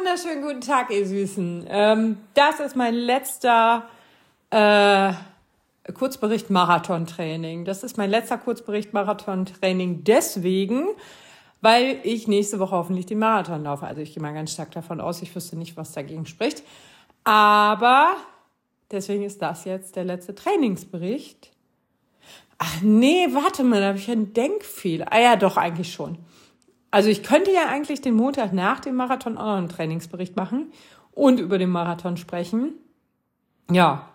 wunderschönen guten Tag, ihr Süßen. Ähm, das ist mein letzter äh, Kurzbericht Marathon-Training. Das ist mein letzter Kurzbericht Marathon-Training deswegen, weil ich nächste Woche hoffentlich den Marathon laufe. Also ich gehe mal ganz stark davon aus, ich wüsste nicht, was dagegen spricht. Aber deswegen ist das jetzt der letzte Trainingsbericht. Ach nee, warte mal, da habe ich einen Denkfehler. Ah ja, doch, eigentlich schon. Also ich könnte ja eigentlich den Montag nach dem Marathon auch noch einen Trainingsbericht machen und über den Marathon sprechen. Ja,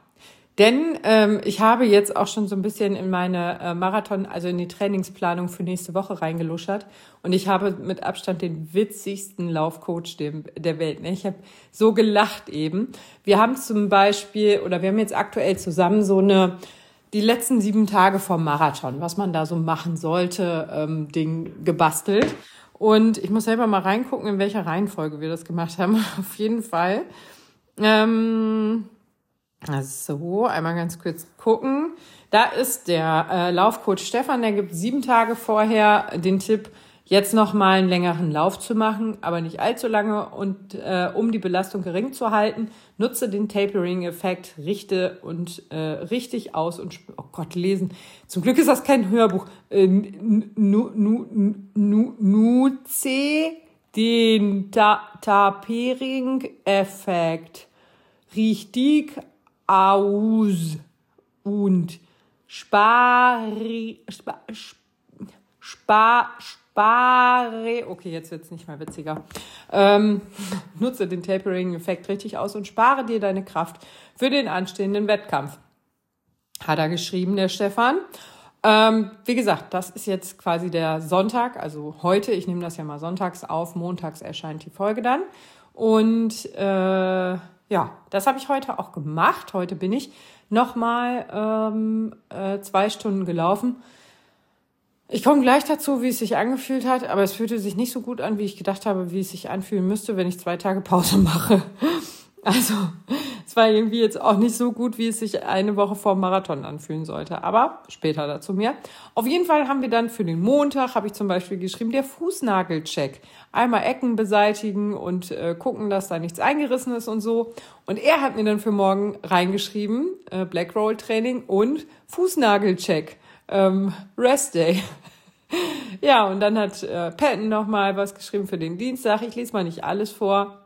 denn ähm, ich habe jetzt auch schon so ein bisschen in meine äh, Marathon, also in die Trainingsplanung für nächste Woche reingeluschert. Und ich habe mit Abstand den witzigsten Laufcoach der Welt. Ne? Ich habe so gelacht eben. Wir haben zum Beispiel, oder wir haben jetzt aktuell zusammen so eine die letzten sieben Tage vom Marathon, was man da so machen sollte, ähm, Ding gebastelt. Und ich muss selber mal reingucken, in welcher Reihenfolge wir das gemacht haben. Auf jeden Fall. Ähm, also, einmal ganz kurz gucken. Da ist der äh, Laufcoach Stefan, der gibt sieben Tage vorher den Tipp, jetzt noch mal einen längeren Lauf zu machen, aber nicht allzu lange und äh, um die Belastung gering zu halten, nutze den Tapering-Effekt, richte und äh, richtig aus und oh Gott lesen. Zum Glück ist das kein Hörbuch. Äh, nu, nu, nu, nutze den Ta Tapering-Effekt richtig aus und spare, spare, spare, spare, okay, jetzt wird's nicht mehr witziger. Ähm, nutze den Tapering-Effekt richtig aus und spare dir deine Kraft für den anstehenden Wettkampf. Hat er geschrieben, der Stefan. Ähm, wie gesagt, das ist jetzt quasi der Sonntag, also heute. Ich nehme das ja mal sonntags auf. Montags erscheint die Folge dann. Und äh, ja, das habe ich heute auch gemacht. Heute bin ich nochmal ähm, äh, zwei Stunden gelaufen. Ich komme gleich dazu, wie es sich angefühlt hat, aber es fühlte sich nicht so gut an, wie ich gedacht habe, wie es sich anfühlen müsste, wenn ich zwei Tage Pause mache. Also, es war irgendwie jetzt auch nicht so gut, wie es sich eine Woche vor Marathon anfühlen sollte. Aber später dazu mehr. Auf jeden Fall haben wir dann für den Montag, habe ich zum Beispiel geschrieben, der Fußnagelcheck. Einmal Ecken beseitigen und äh, gucken, dass da nichts eingerissen ist und so. Und er hat mir dann für morgen reingeschrieben, äh, Black Roll Training und Fußnagelcheck ähm, Rest Day. ja, und dann hat äh, Patton noch mal was geschrieben für den Dienstag. Ich lese mal nicht alles vor.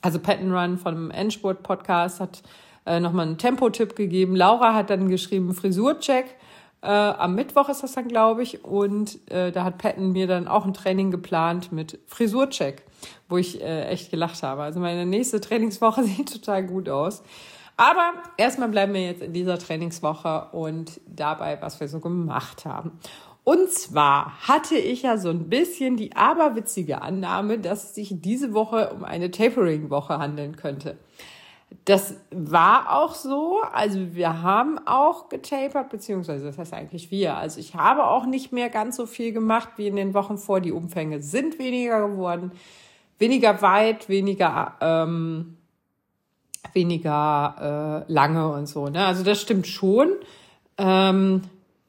Also Patton Run vom Endsport Podcast hat äh, noch mal einen Tempotipp gegeben. Laura hat dann geschrieben Frisurcheck. Äh, am Mittwoch ist das dann, glaube ich. Und äh, da hat Patton mir dann auch ein Training geplant mit Frisurcheck, wo ich äh, echt gelacht habe. Also meine nächste Trainingswoche sieht total gut aus. Aber erstmal bleiben wir jetzt in dieser Trainingswoche und dabei, was wir so gemacht haben. Und zwar hatte ich ja so ein bisschen die aberwitzige Annahme, dass es sich diese Woche um eine Tapering-Woche handeln könnte. Das war auch so. Also wir haben auch getapert, beziehungsweise das heißt eigentlich wir. Also ich habe auch nicht mehr ganz so viel gemacht wie in den Wochen vor. Die Umfänge sind weniger geworden, weniger weit, weniger ähm, weniger äh, lange und so. Ne? Also das stimmt schon. Ähm,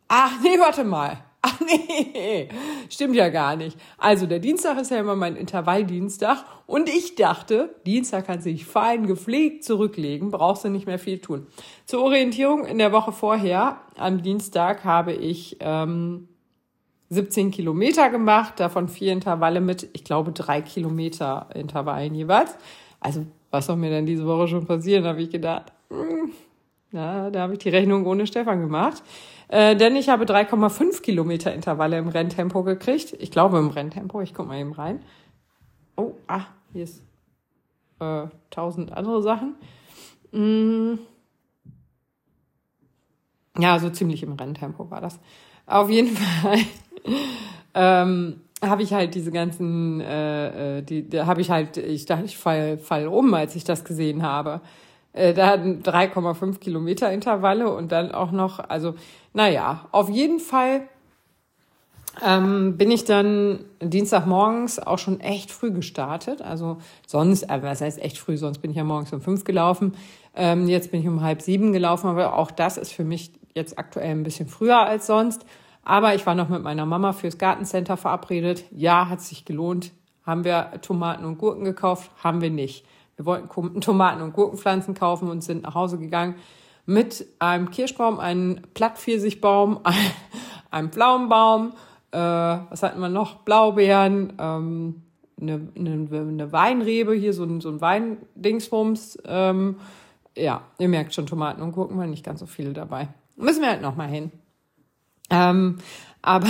ach nee, warte mal. Ach nee, stimmt ja gar nicht. Also der Dienstag ist ja immer mein Intervalldienstag und ich dachte, Dienstag kann sich fein gepflegt zurücklegen, brauchst du nicht mehr viel tun. Zur Orientierung in der Woche vorher, am Dienstag, habe ich ähm, 17 Kilometer gemacht, davon vier Intervalle mit, ich glaube, drei Kilometer Intervallen jeweils. Also was soll mir denn diese Woche schon passieren, habe ich gedacht. Hm, na, da habe ich die Rechnung ohne Stefan gemacht. Äh, denn ich habe 3,5 Kilometer Intervalle im Renntempo gekriegt. Ich glaube im Renntempo, ich guck mal eben rein. Oh, ah, hier ist äh, tausend andere Sachen. Hm. Ja, so ziemlich im Renntempo war das. Auf jeden Fall. ähm, habe ich halt diese ganzen, äh, äh, die, da habe ich halt, ich dachte, ich fall, fall um, als ich das gesehen habe. Äh, da hatten 3,5 Kilometer Intervalle und dann auch noch, also, naja, auf jeden Fall ähm, bin ich dann Dienstagmorgens auch schon echt früh gestartet. Also sonst, äh, was heißt echt früh, sonst bin ich ja morgens um fünf gelaufen. Ähm, jetzt bin ich um halb sieben gelaufen, aber auch das ist für mich jetzt aktuell ein bisschen früher als sonst. Aber ich war noch mit meiner Mama fürs Gartencenter verabredet. Ja, hat sich gelohnt. haben wir Tomaten und Gurken gekauft, haben wir nicht. Wir wollten Tomaten und Gurkenpflanzen kaufen und sind nach Hause gegangen mit einem Kirschbaum, einem Plattpfirsichbaum, einem Pflaumenbaum, äh, was hatten wir noch? Blaubeeren, ähm, eine, eine, eine Weinrebe, hier so ein, so ein Weindingsbums. Ähm, ja, ihr merkt schon, Tomaten und Gurken waren nicht ganz so viele dabei. Müssen wir halt noch mal hin. Ähm, aber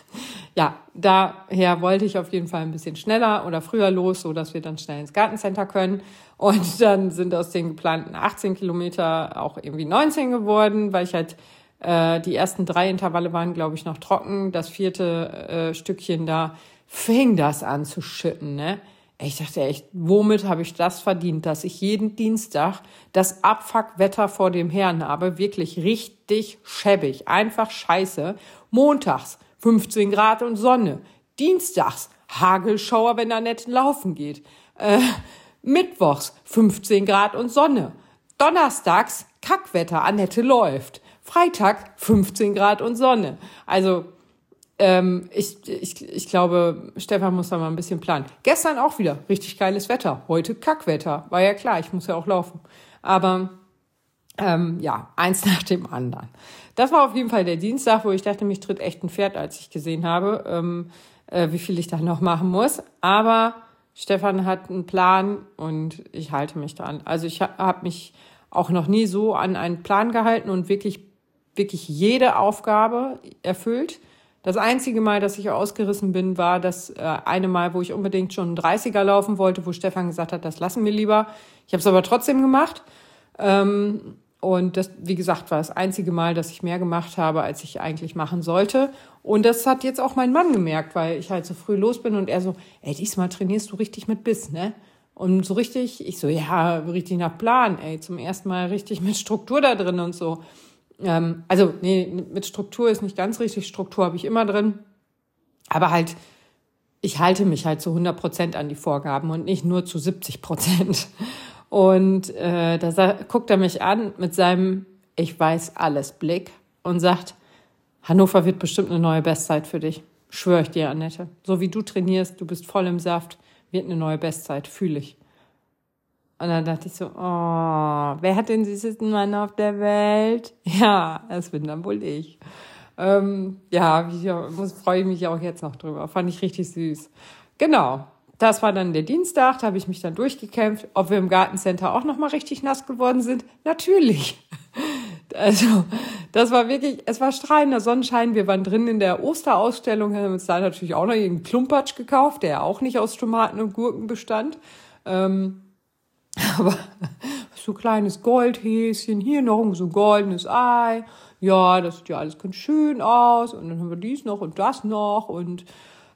ja, daher wollte ich auf jeden Fall ein bisschen schneller oder früher los, so dass wir dann schnell ins Gartencenter können. Und dann sind aus den geplanten 18 Kilometer auch irgendwie 19 geworden, weil ich halt äh, die ersten drei Intervalle waren, glaube ich, noch trocken. Das vierte äh, Stückchen da fing das an zu schütten, ne? Ich dachte echt, womit habe ich das verdient, dass ich jeden Dienstag das Abfuckwetter vor dem Herrn habe? Wirklich richtig schäbig. Einfach scheiße. Montags 15 Grad und Sonne. Dienstags Hagelschauer, wenn er nett laufen geht. Äh, Mittwochs 15 Grad und Sonne. Donnerstags Kackwetter, Annette läuft. Freitag 15 Grad und Sonne. Also ähm, ich, ich, ich glaube, Stefan muss da mal ein bisschen planen. Gestern auch wieder richtig geiles Wetter. Heute Kackwetter. War ja klar, ich muss ja auch laufen. Aber ähm, ja, eins nach dem anderen. Das war auf jeden Fall der Dienstag, wo ich dachte, mich tritt echt ein Pferd, als ich gesehen habe, ähm, äh, wie viel ich da noch machen muss. Aber Stefan hat einen Plan und ich halte mich dran. Also ich habe mich auch noch nie so an einen Plan gehalten und wirklich, wirklich jede Aufgabe erfüllt. Das einzige Mal, dass ich ausgerissen bin, war das äh, eine Mal, wo ich unbedingt schon einen 30er laufen wollte, wo Stefan gesagt hat, das lassen wir lieber. Ich habe es aber trotzdem gemacht. Ähm, und das, wie gesagt, war das einzige Mal, dass ich mehr gemacht habe, als ich eigentlich machen sollte. Und das hat jetzt auch mein Mann gemerkt, weil ich halt so früh los bin und er so, ey, diesmal trainierst du richtig mit Biss, ne? Und so richtig, ich so, ja, richtig nach Plan, ey, zum ersten Mal richtig mit Struktur da drin und so. Ähm, also, nee, mit Struktur ist nicht ganz richtig. Struktur habe ich immer drin. Aber halt, ich halte mich halt zu 100 Prozent an die Vorgaben und nicht nur zu 70 Prozent. Und äh, da guckt er mich an mit seinem Ich weiß alles Blick und sagt, Hannover wird bestimmt eine neue Bestzeit für dich. Schwöre ich dir, Annette. So wie du trainierst, du bist voll im Saft, wird eine neue Bestzeit, fühle ich. Und dann dachte ich so, oh, wer hat den süßesten Mann auf der Welt? Ja, das bin dann wohl ich. Ähm, ja, ich muss, freue ich mich auch jetzt noch drüber. Fand ich richtig süß. Genau. Das war dann der Dienstag, da habe ich mich dann durchgekämpft. Ob wir im Gartencenter auch nochmal richtig nass geworden sind? Natürlich. Also, das war wirklich, es war strahlender Sonnenschein. Wir waren drin in der Osterausstellung, haben uns da natürlich auch noch irgendeinen Klumpatsch gekauft, der auch nicht aus Tomaten und Gurken bestand. Ähm, aber so kleines Goldhäschen, hier noch so goldenes Ei. Ja, das sieht ja alles ganz schön aus. Und dann haben wir dies noch und das noch. Und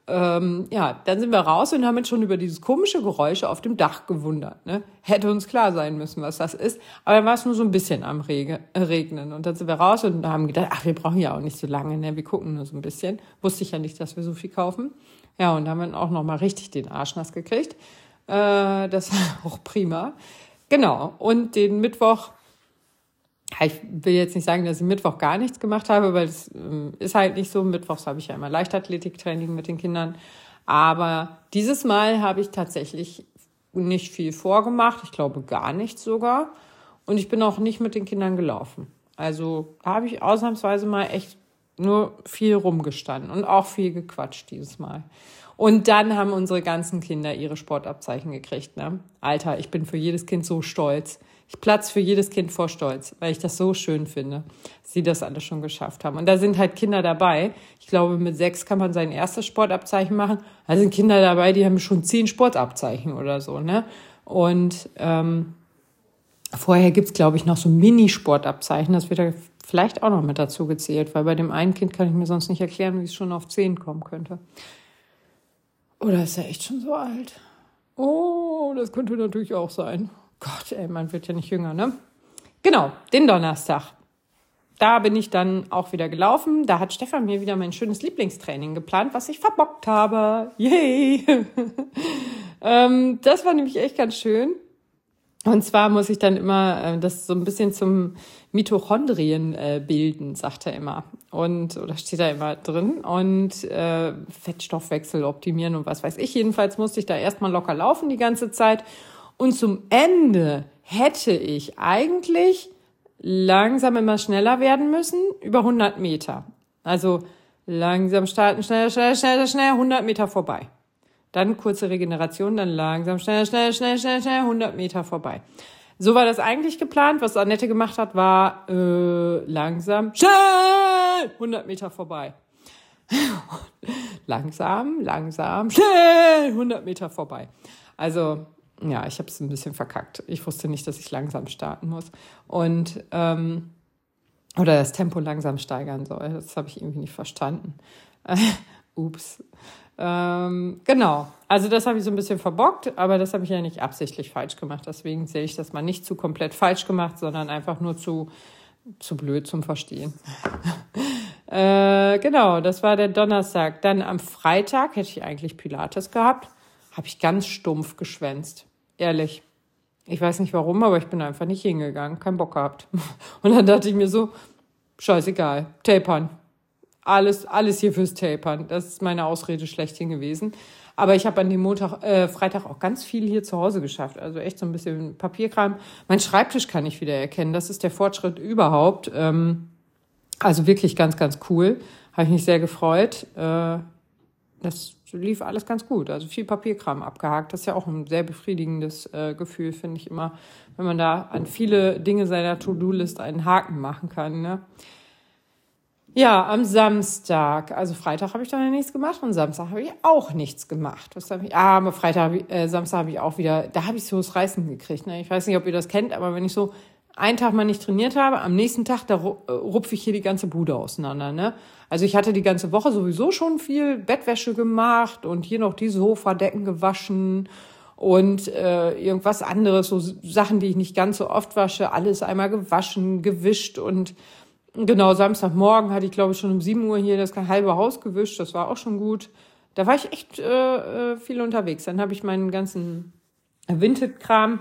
ähm, ja, dann sind wir raus und haben uns schon über dieses komische Geräusch auf dem Dach gewundert. Ne? Hätte uns klar sein müssen, was das ist. Aber dann war es nur so ein bisschen am Rege, äh, Regnen. Und dann sind wir raus und haben gedacht, ach, wir brauchen ja auch nicht so lange, ne? wir gucken nur so ein bisschen. Wusste ich ja nicht, dass wir so viel kaufen. Ja, und haben dann auch noch mal richtig den Arsch nass gekriegt. Äh, das war auch prima. Genau. Und den Mittwoch ich will jetzt nicht sagen, dass ich Mittwoch gar nichts gemacht habe, weil es ähm, ist halt nicht so. Mittwochs habe ich ja immer Leichtathletiktraining mit den Kindern. Aber dieses Mal habe ich tatsächlich nicht viel vorgemacht. Ich glaube gar nichts sogar. Und ich bin auch nicht mit den Kindern gelaufen. Also da habe ich ausnahmsweise mal echt nur viel rumgestanden und auch viel gequatscht dieses Mal. Und dann haben unsere ganzen Kinder ihre Sportabzeichen gekriegt. Ne? Alter, ich bin für jedes Kind so stolz. Ich platze für jedes Kind vor Stolz, weil ich das so schön finde, dass sie das alles schon geschafft haben. Und da sind halt Kinder dabei. Ich glaube, mit sechs kann man sein erstes Sportabzeichen machen. Da sind Kinder dabei, die haben schon zehn Sportabzeichen oder so. Ne? Und ähm, vorher gibt's glaube ich, noch so Mini-Sportabzeichen. Das wird da vielleicht auch noch mit dazu gezählt, weil bei dem einen Kind kann ich mir sonst nicht erklären, wie es schon auf zehn kommen könnte. Oder ist er echt schon so alt? Oh, das könnte natürlich auch sein. Gott, ey, man wird ja nicht jünger, ne? Genau, den Donnerstag. Da bin ich dann auch wieder gelaufen. Da hat Stefan mir wieder mein schönes Lieblingstraining geplant, was ich verbockt habe. Yay! ähm, das war nämlich echt ganz schön. Und zwar muss ich dann immer äh, das so ein bisschen zum Mitochondrien äh, bilden, sagt er immer. Und, oder steht da immer drin. Und äh, Fettstoffwechsel optimieren und was weiß ich. Jedenfalls musste ich da erstmal locker laufen die ganze Zeit. Und zum Ende hätte ich eigentlich langsam immer schneller werden müssen, über 100 Meter. Also langsam starten, schneller, schneller, schneller, schneller, 100 Meter vorbei. Dann kurze Regeneration, dann langsam, schnell, schnell, schnell, schnell, schnell, 100 Meter vorbei. So war das eigentlich geplant. Was Annette gemacht hat, war äh, langsam, schnell, 100 Meter vorbei. langsam, langsam, schnell, 100 Meter vorbei. Also ja, ich habe es ein bisschen verkackt. Ich wusste nicht, dass ich langsam starten muss. Und ähm, oder das Tempo langsam steigern soll. Das habe ich irgendwie nicht verstanden. Ups. Ähm, genau, also das habe ich so ein bisschen verbockt, aber das habe ich ja nicht absichtlich falsch gemacht. Deswegen sehe ich das mal nicht zu komplett falsch gemacht, sondern einfach nur zu, zu blöd zum Verstehen. äh, genau, das war der Donnerstag. Dann am Freitag hätte ich eigentlich Pilates gehabt. Habe ich ganz stumpf geschwänzt. Ehrlich. Ich weiß nicht warum, aber ich bin einfach nicht hingegangen. Kein Bock gehabt. Und dann dachte ich mir so, scheißegal, tapern alles, alles hier fürs Tapern. Das ist meine Ausrede schlechthin gewesen. Aber ich habe an dem Montag, äh, Freitag auch ganz viel hier zu Hause geschafft. Also echt so ein bisschen Papierkram. Mein Schreibtisch kann ich wieder erkennen. Das ist der Fortschritt überhaupt. Ähm, also wirklich ganz, ganz cool. Habe ich mich sehr gefreut. Äh, das lief alles ganz gut. Also viel Papierkram abgehakt. Das ist ja auch ein sehr befriedigendes äh, Gefühl, finde ich immer, wenn man da an viele Dinge seiner To-Do-List einen Haken machen kann. Ne? Ja, am Samstag, also Freitag habe ich dann nichts gemacht und Samstag habe ich auch nichts gemacht. Was habe ich? Ah, aber Freitag, äh, Samstag habe ich auch wieder, da habe ich so das Reißen gekriegt. Ne? Ich weiß nicht, ob ihr das kennt, aber wenn ich so einen Tag mal nicht trainiert habe, am nächsten Tag, da äh, rupfe ich hier die ganze Bude auseinander. Ne? Also ich hatte die ganze Woche sowieso schon viel Bettwäsche gemacht und hier noch die Sofadecken gewaschen und äh, irgendwas anderes, so Sachen, die ich nicht ganz so oft wasche, alles einmal gewaschen, gewischt und Genau, Samstagmorgen hatte ich, glaube ich, schon um 7 Uhr hier das halbe Haus gewischt. Das war auch schon gut. Da war ich echt äh, äh viel unterwegs. Dann habe ich meinen ganzen Vinted-Kram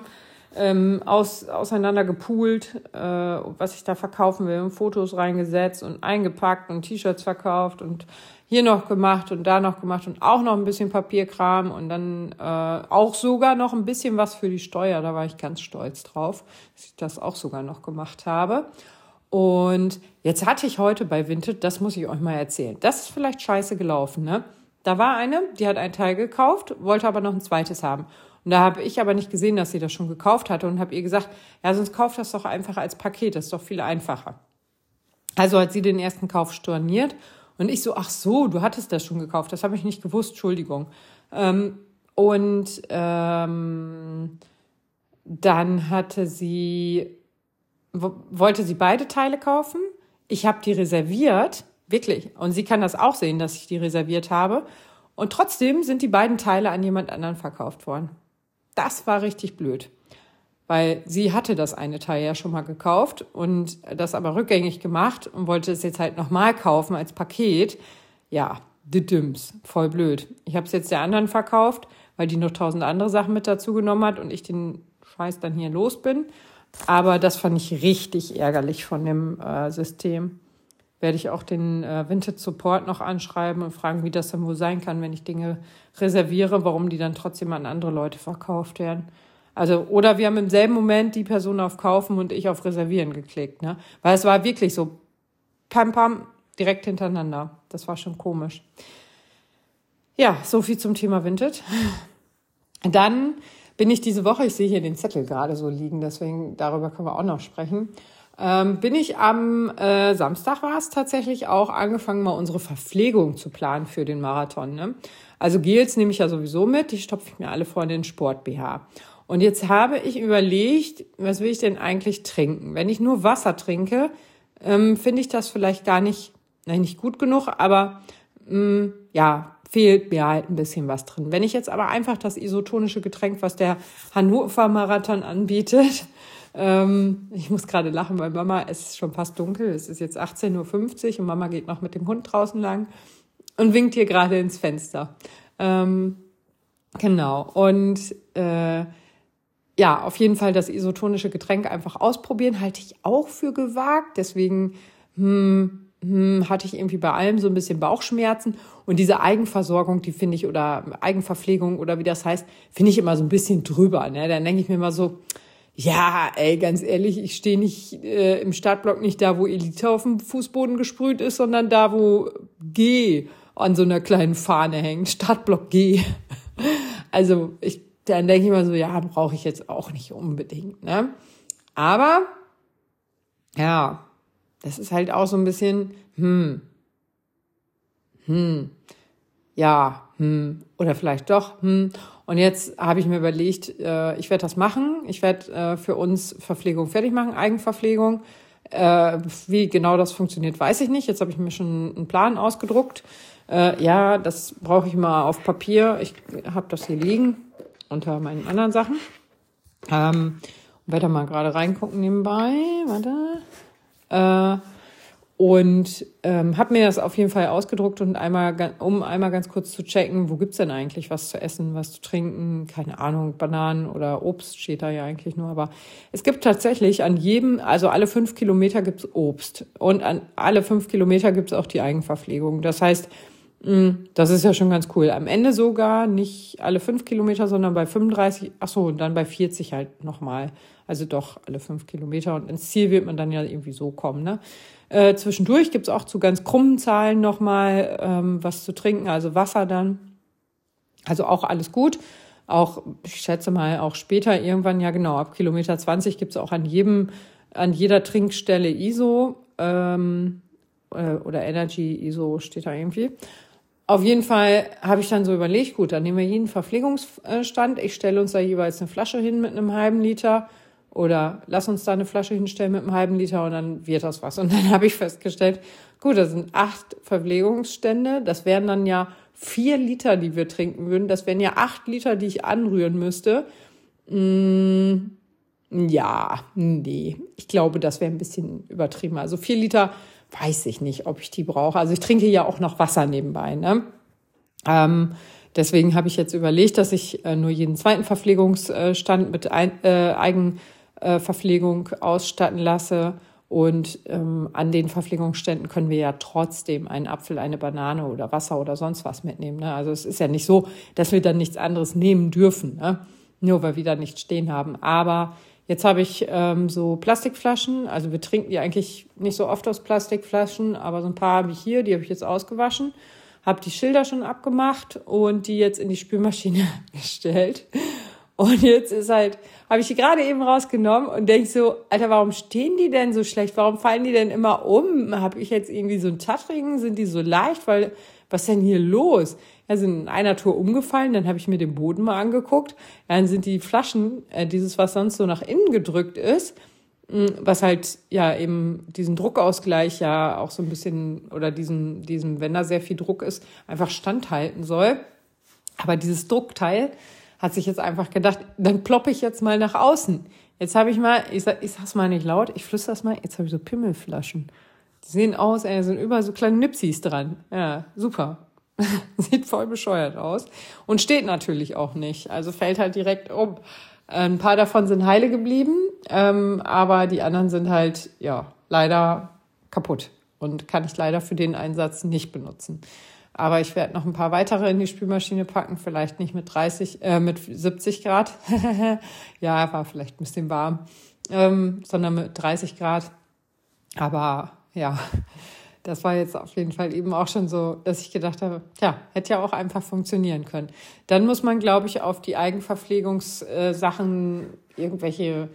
ähm, aus, auseinander gepoolt, äh, was ich da verkaufen will, und Fotos reingesetzt und eingepackt und T-Shirts verkauft und hier noch gemacht und da noch gemacht und auch noch ein bisschen Papierkram und dann äh, auch sogar noch ein bisschen was für die Steuer. Da war ich ganz stolz drauf, dass ich das auch sogar noch gemacht habe. Und jetzt hatte ich heute bei Vinted, das muss ich euch mal erzählen. Das ist vielleicht scheiße gelaufen, ne? Da war eine, die hat ein Teil gekauft, wollte aber noch ein zweites haben. Und da habe ich aber nicht gesehen, dass sie das schon gekauft hatte und habe ihr gesagt, ja, sonst kauft das doch einfach als Paket, das ist doch viel einfacher. Also hat sie den ersten Kauf storniert und ich so, ach so, du hattest das schon gekauft, das habe ich nicht gewusst, Entschuldigung. Ähm, und ähm, dann hatte sie wollte sie beide Teile kaufen. Ich habe die reserviert, wirklich. Und sie kann das auch sehen, dass ich die reserviert habe. Und trotzdem sind die beiden Teile an jemand anderen verkauft worden. Das war richtig blöd. Weil sie hatte das eine Teil ja schon mal gekauft und das aber rückgängig gemacht und wollte es jetzt halt nochmal kaufen als Paket. Ja, die Dims, voll blöd. Ich habe es jetzt der anderen verkauft, weil die noch tausend andere Sachen mit dazu genommen hat und ich den Scheiß dann hier los bin. Aber das fand ich richtig ärgerlich von dem äh, System. Werde ich auch den äh, Vintage Support noch anschreiben und fragen, wie das dann wohl sein kann, wenn ich Dinge reserviere, warum die dann trotzdem an andere Leute verkauft werden. Also, oder wir haben im selben Moment die Person auf Kaufen und ich auf Reservieren geklickt, ne? Weil es war wirklich so pam pam direkt hintereinander. Das war schon komisch. Ja, so viel zum Thema Vintage. Dann bin ich diese Woche, ich sehe hier den Zettel gerade so liegen, deswegen darüber können wir auch noch sprechen. Ähm, bin ich am äh, Samstag war es tatsächlich auch angefangen, mal unsere Verpflegung zu planen für den Marathon. Ne? Also Gels nehme ich ja sowieso mit, die stopfe ich mir alle vor in den Sport-BH. Und jetzt habe ich überlegt, was will ich denn eigentlich trinken? Wenn ich nur Wasser trinke, ähm, finde ich das vielleicht gar nicht, nein, nicht gut genug, aber ähm, ja, fehlt mir halt ein bisschen was drin. Wenn ich jetzt aber einfach das isotonische Getränk, was der Hannover Marathon anbietet, ähm, ich muss gerade lachen, weil Mama, es ist schon fast dunkel, es ist jetzt 18.50 Uhr und Mama geht noch mit dem Hund draußen lang und winkt hier gerade ins Fenster. Ähm, genau, und äh, ja, auf jeden Fall das isotonische Getränk einfach ausprobieren, halte ich auch für gewagt. Deswegen hm, hm, hatte ich irgendwie bei allem so ein bisschen Bauchschmerzen. Und diese Eigenversorgung, die finde ich, oder Eigenverpflegung oder wie das heißt, finde ich immer so ein bisschen drüber. Ne? Dann denke ich mir immer so, ja, ey, ganz ehrlich, ich stehe nicht äh, im Startblock nicht da, wo Elite auf dem Fußboden gesprüht ist, sondern da, wo G an so einer kleinen Fahne hängt. Startblock G. Also ich, dann denke ich mal so, ja, brauche ich jetzt auch nicht unbedingt. Ne? Aber ja, das ist halt auch so ein bisschen, hm, hm, ja, hm, oder vielleicht doch, hm. Und jetzt habe ich mir überlegt, äh, ich werde das machen. Ich werde äh, für uns Verpflegung fertig machen, Eigenverpflegung. Äh, wie genau das funktioniert, weiß ich nicht. Jetzt habe ich mir schon einen Plan ausgedruckt. Ja, das brauche ich mal auf Papier. Ich habe das hier liegen unter meinen anderen Sachen. Ähm, werde mal gerade reingucken nebenbei. Warte. Äh, und ähm, habe mir das auf jeden Fall ausgedruckt und einmal, um einmal ganz kurz zu checken, wo gibt's denn eigentlich was zu essen, was zu trinken, keine Ahnung, Bananen oder Obst steht da ja eigentlich nur, aber es gibt tatsächlich an jedem, also alle fünf Kilometer gibt's Obst und an alle fünf Kilometer gibt's auch die Eigenverpflegung. Das heißt, das ist ja schon ganz cool. Am Ende sogar nicht alle fünf Kilometer, sondern bei 35, ach so, und dann bei 40 halt nochmal. Also doch alle fünf Kilometer und ins Ziel wird man dann ja irgendwie so kommen, ne? Äh, zwischendurch gibt's auch zu ganz krummen Zahlen nochmal ähm, was zu trinken, also Wasser dann. Also auch alles gut. Auch, ich schätze mal, auch später irgendwann, ja genau, ab Kilometer 20 gibt's auch an jedem, an jeder Trinkstelle ISO ähm, äh, oder Energy ISO steht da irgendwie. Auf jeden Fall habe ich dann so überlegt, gut, dann nehmen wir jeden Verpflegungsstand. Ich stelle uns da jeweils eine Flasche hin mit einem halben Liter oder lass uns da eine Flasche hinstellen mit einem halben Liter und dann wird das was. Und dann habe ich festgestellt, gut, das sind acht Verpflegungsstände. Das wären dann ja vier Liter, die wir trinken würden. Das wären ja acht Liter, die ich anrühren müsste. Mm, ja, nee. Ich glaube, das wäre ein bisschen übertrieben. Also vier Liter weiß ich nicht, ob ich die brauche. Also ich trinke ja auch noch Wasser nebenbei. Ne? Ähm, deswegen habe ich jetzt überlegt, dass ich äh, nur jeden zweiten Verpflegungsstand mit ein, äh, Eigen äh, ausstatten lasse. Und ähm, an den Verpflegungsständen können wir ja trotzdem einen Apfel, eine Banane oder Wasser oder sonst was mitnehmen. Ne? Also es ist ja nicht so, dass wir dann nichts anderes nehmen dürfen, ne? nur weil wir da nichts stehen haben. Aber jetzt habe ich ähm, so Plastikflaschen, also wir trinken die eigentlich nicht so oft aus Plastikflaschen, aber so ein paar habe ich hier, die habe ich jetzt ausgewaschen, habe die Schilder schon abgemacht und die jetzt in die Spülmaschine gestellt. Und jetzt ist halt, habe ich die gerade eben rausgenommen und denk so, Alter, warum stehen die denn so schlecht? Warum fallen die denn immer um? Habe ich jetzt irgendwie so einen Tattrigen? Sind die so leicht? Weil, was denn hier los? Ja, sind in einer Tour umgefallen, dann habe ich mir den Boden mal angeguckt. Dann sind die Flaschen, äh, dieses, was sonst so nach innen gedrückt ist, mh, was halt ja eben diesen Druckausgleich ja auch so ein bisschen oder diesen, diesen, wenn da sehr viel Druck ist, einfach standhalten soll. Aber dieses Druckteil, hat sich jetzt einfach gedacht, dann ploppe ich jetzt mal nach außen. Jetzt habe ich mal, ich, sag, ich sag's mal nicht laut, ich flüster das mal, jetzt habe ich so Pimmelflaschen. Die sehen aus, ey, sind überall so kleine Nipsis dran. Ja, super. Sieht voll bescheuert aus. Und steht natürlich auch nicht. Also fällt halt direkt um. Ein paar davon sind heile geblieben, ähm, aber die anderen sind halt, ja, leider kaputt und kann ich leider für den Einsatz nicht benutzen. Aber ich werde noch ein paar weitere in die Spülmaschine packen, vielleicht nicht mit 30, äh, mit 70 Grad. ja, war vielleicht ein bisschen warm, ähm, sondern mit 30 Grad. Aber ja, das war jetzt auf jeden Fall eben auch schon so, dass ich gedacht habe, ja, hätte ja auch einfach funktionieren können. Dann muss man, glaube ich, auf die Eigenverpflegungssachen irgendwelche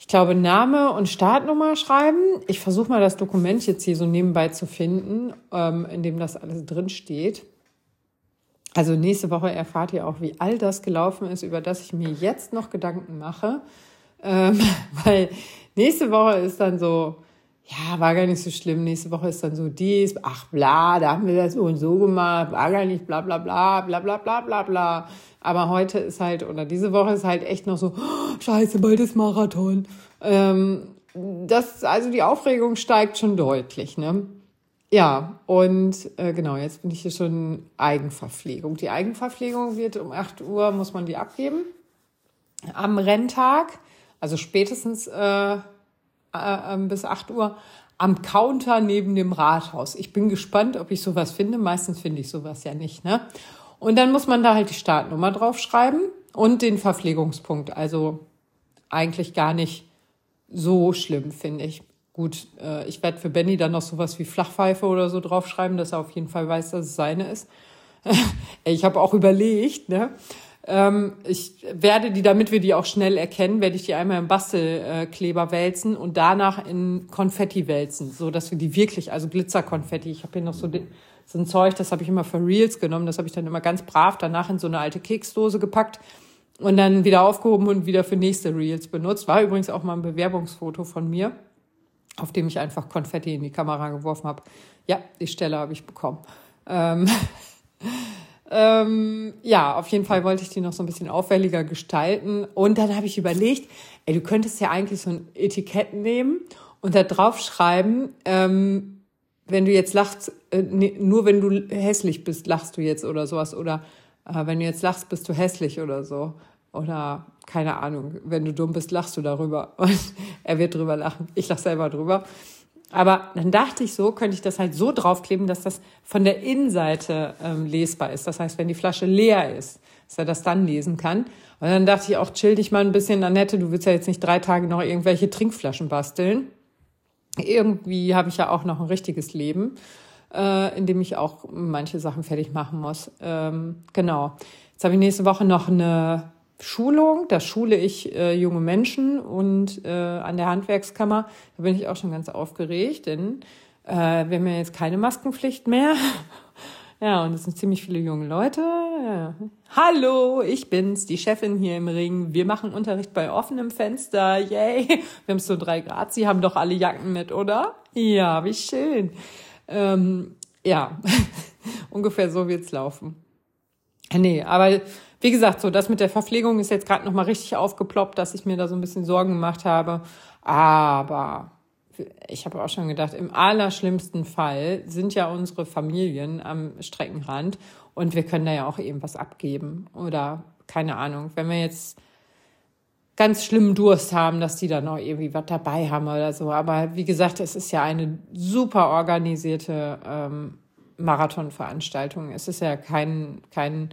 ich glaube, Name und Startnummer schreiben. Ich versuche mal das Dokument jetzt hier so nebenbei zu finden, ähm, in dem das alles drin steht. Also nächste Woche erfahrt ihr auch, wie all das gelaufen ist, über das ich mir jetzt noch Gedanken mache. Ähm, weil nächste Woche ist dann so, ja, war gar nicht so schlimm. Nächste Woche ist dann so dies, ach bla, da haben wir das so und so gemacht, war gar nicht bla bla bla, bla bla bla bla bla. Aber heute ist halt, oder diese Woche ist halt echt noch so, oh, scheiße, bald ist Marathon. Ähm, das, also die Aufregung steigt schon deutlich, ne? Ja, und äh, genau, jetzt bin ich hier schon Eigenverpflegung. Die Eigenverpflegung wird um 8 Uhr, muss man die abgeben. am Renntag, also spätestens äh, äh, bis 8 Uhr, am Counter neben dem Rathaus. Ich bin gespannt, ob ich sowas finde. Meistens finde ich sowas ja nicht. Ne? Und dann muss man da halt die Startnummer draufschreiben und den Verpflegungspunkt. Also eigentlich gar nicht so schlimm, finde ich. Gut, äh, ich werde für Benny dann noch sowas wie Flachpfeife oder so draufschreiben, dass er auf jeden Fall weiß, dass es seine ist. ich habe auch überlegt, ne? Ähm, ich werde die, damit wir die auch schnell erkennen, werde ich die einmal im Bastelkleber wälzen und danach in Konfetti wälzen, so dass wir die wirklich, also Glitzerkonfetti. Ich habe hier noch so, so ein Zeug, das habe ich immer für Reels genommen, das habe ich dann immer ganz brav danach in so eine alte Keksdose gepackt und dann wieder aufgehoben und wieder für nächste Reels benutzt. War übrigens auch mal ein Bewerbungsfoto von mir, auf dem ich einfach Konfetti in die Kamera geworfen habe. Ja, die Stelle habe ich bekommen. Ähm, ähm, ja, auf jeden Fall wollte ich die noch so ein bisschen auffälliger gestalten. Und dann habe ich überlegt, ey, du könntest ja eigentlich so ein Etikett nehmen und da drauf schreiben, ähm, wenn du jetzt lachst, äh, nee, nur wenn du hässlich bist, lachst du jetzt oder sowas. Oder äh, wenn du jetzt lachst, bist du hässlich oder so. Oder keine Ahnung, wenn du dumm bist, lachst du darüber. Und er wird drüber lachen. Ich lach selber drüber. Aber dann dachte ich so, könnte ich das halt so draufkleben, dass das von der Innenseite ähm, lesbar ist. Das heißt, wenn die Flasche leer ist, dass er das dann lesen kann. Und dann dachte ich auch, chill dich mal ein bisschen, Annette, du willst ja jetzt nicht drei Tage noch irgendwelche Trinkflaschen basteln. Irgendwie habe ich ja auch noch ein richtiges Leben, äh, in dem ich auch manche Sachen fertig machen muss. Ähm, genau. Jetzt habe ich nächste Woche noch eine Schulung, da schule ich äh, junge Menschen und äh, an der Handwerkskammer, da bin ich auch schon ganz aufgeregt, denn äh, wir haben ja jetzt keine Maskenpflicht mehr. ja, und es sind ziemlich viele junge Leute. Ja. Hallo, ich bin's, die Chefin hier im Ring. Wir machen Unterricht bei offenem Fenster. Yay. Wir haben so drei Grad. Sie haben doch alle Jacken mit, oder? Ja, wie schön. Ähm, ja, ungefähr so wird's laufen. Nee, aber wie gesagt, so das mit der Verpflegung ist jetzt gerade noch mal richtig aufgeploppt, dass ich mir da so ein bisschen Sorgen gemacht habe. Aber ich habe auch schon gedacht, im allerschlimmsten Fall sind ja unsere Familien am Streckenrand und wir können da ja auch eben was abgeben oder keine Ahnung, wenn wir jetzt ganz schlimmen Durst haben, dass die da noch irgendwie was dabei haben oder so. Aber wie gesagt, es ist ja eine super organisierte ähm, Marathonveranstaltung. Es ist ja kein, kein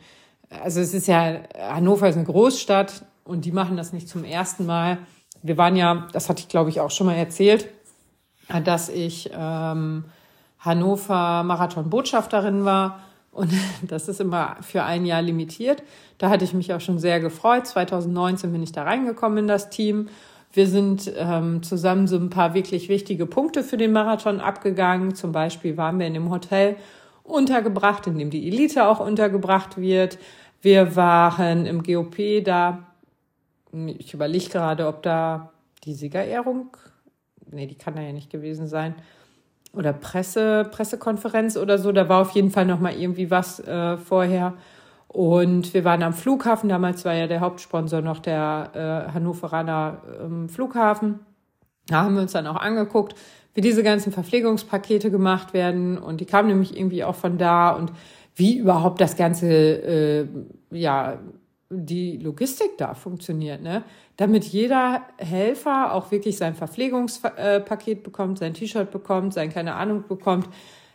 also es ist ja, Hannover ist eine Großstadt und die machen das nicht zum ersten Mal. Wir waren ja, das hatte ich glaube ich auch schon mal erzählt, dass ich ähm, Hannover Marathon-Botschafterin war und das ist immer für ein Jahr limitiert. Da hatte ich mich auch schon sehr gefreut. 2019 bin ich da reingekommen in das Team. Wir sind ähm, zusammen so ein paar wirklich wichtige Punkte für den Marathon abgegangen. Zum Beispiel waren wir in dem Hotel untergebracht, in dem die Elite auch untergebracht wird. Wir waren im GOP da. Ich überlege gerade, ob da die Siegerehrung, nee, die kann da ja nicht gewesen sein, oder Presse, Pressekonferenz oder so. Da war auf jeden Fall noch mal irgendwie was äh, vorher. Und wir waren am Flughafen. Damals war ja der Hauptsponsor noch der äh, Hannoveraner ähm, Flughafen. Da haben wir uns dann auch angeguckt, wie diese ganzen Verpflegungspakete gemacht werden. Und die kamen nämlich irgendwie auch von da und wie überhaupt das ganze, äh, ja, die Logistik da funktioniert, ne? Damit jeder Helfer auch wirklich sein Verpflegungspaket bekommt, sein T-Shirt bekommt, sein keine Ahnung bekommt.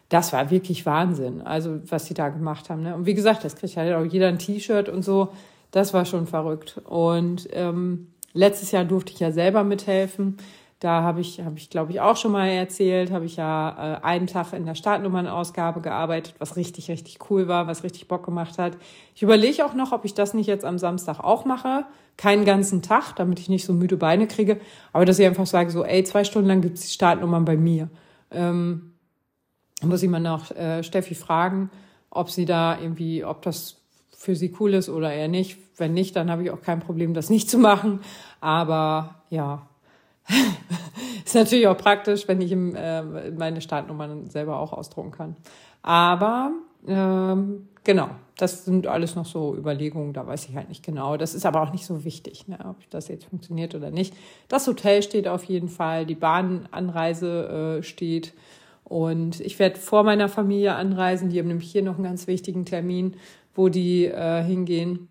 Das war wirklich Wahnsinn, also was sie da gemacht haben. Ne? Und wie gesagt, das kriegt halt auch jeder ein T-Shirt und so. Das war schon verrückt. Und ähm, letztes Jahr durfte ich ja selber mithelfen. Da habe ich, habe ich glaube ich auch schon mal erzählt, habe ich ja äh, einen Tag in der Startnummernausgabe gearbeitet, was richtig, richtig cool war, was richtig Bock gemacht hat. Ich überlege auch noch, ob ich das nicht jetzt am Samstag auch mache. Keinen ganzen Tag, damit ich nicht so müde Beine kriege. Aber dass ich einfach sage, so, ey, zwei Stunden lang gibt's die Startnummern bei mir. Ähm, muss ich mal nach äh, Steffi fragen, ob sie da irgendwie, ob das für sie cool ist oder eher nicht. Wenn nicht, dann habe ich auch kein Problem, das nicht zu machen. Aber ja, ist natürlich auch praktisch, wenn ich im, äh, meine Startnummern selber auch ausdrucken kann. Aber ähm, genau, das sind alles noch so Überlegungen, da weiß ich halt nicht genau. Das ist aber auch nicht so wichtig, ne, ob das jetzt funktioniert oder nicht. Das Hotel steht auf jeden Fall, die Bahnanreise äh, steht. Und ich werde vor meiner Familie anreisen. Die haben nämlich hier noch einen ganz wichtigen Termin, wo die äh, hingehen.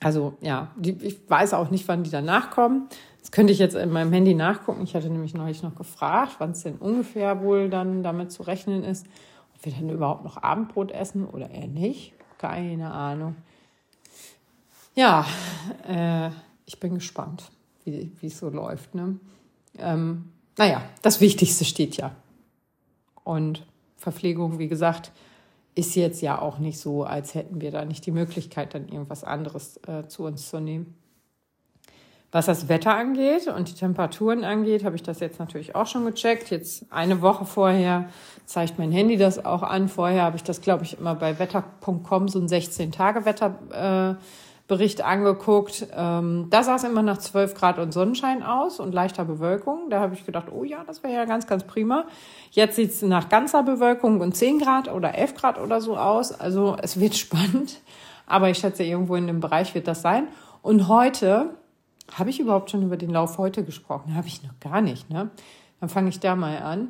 Also ja, die, ich weiß auch nicht, wann die danach kommen. Das könnte ich jetzt in meinem Handy nachgucken. Ich hatte nämlich neulich noch gefragt, wann es denn ungefähr wohl dann damit zu rechnen ist, ob wir dann überhaupt noch Abendbrot essen oder eher nicht. Keine Ahnung. Ja, äh, ich bin gespannt, wie, es so läuft. Ne? Ähm, naja, das Wichtigste steht ja. Und Verpflegung, wie gesagt, ist jetzt ja auch nicht so, als hätten wir da nicht die Möglichkeit, dann irgendwas anderes äh, zu uns zu nehmen. Was das Wetter angeht und die Temperaturen angeht, habe ich das jetzt natürlich auch schon gecheckt. Jetzt eine Woche vorher zeigt mein Handy das auch an. Vorher habe ich das, glaube ich, immer bei wetter.com so ein 16-Tage-Wetter äh, angeguckt. Ähm, da sah es immer nach 12 Grad und Sonnenschein aus und leichter Bewölkung. Da habe ich gedacht, oh ja, das wäre ja ganz, ganz prima. Jetzt sieht es nach ganzer Bewölkung und 10 Grad oder 11 Grad oder so aus. Also es wird spannend. Aber ich schätze, irgendwo in dem Bereich wird das sein. Und heute, habe ich überhaupt schon über den Lauf heute gesprochen? Habe ich noch gar nicht. Ne? Dann fange ich da mal an.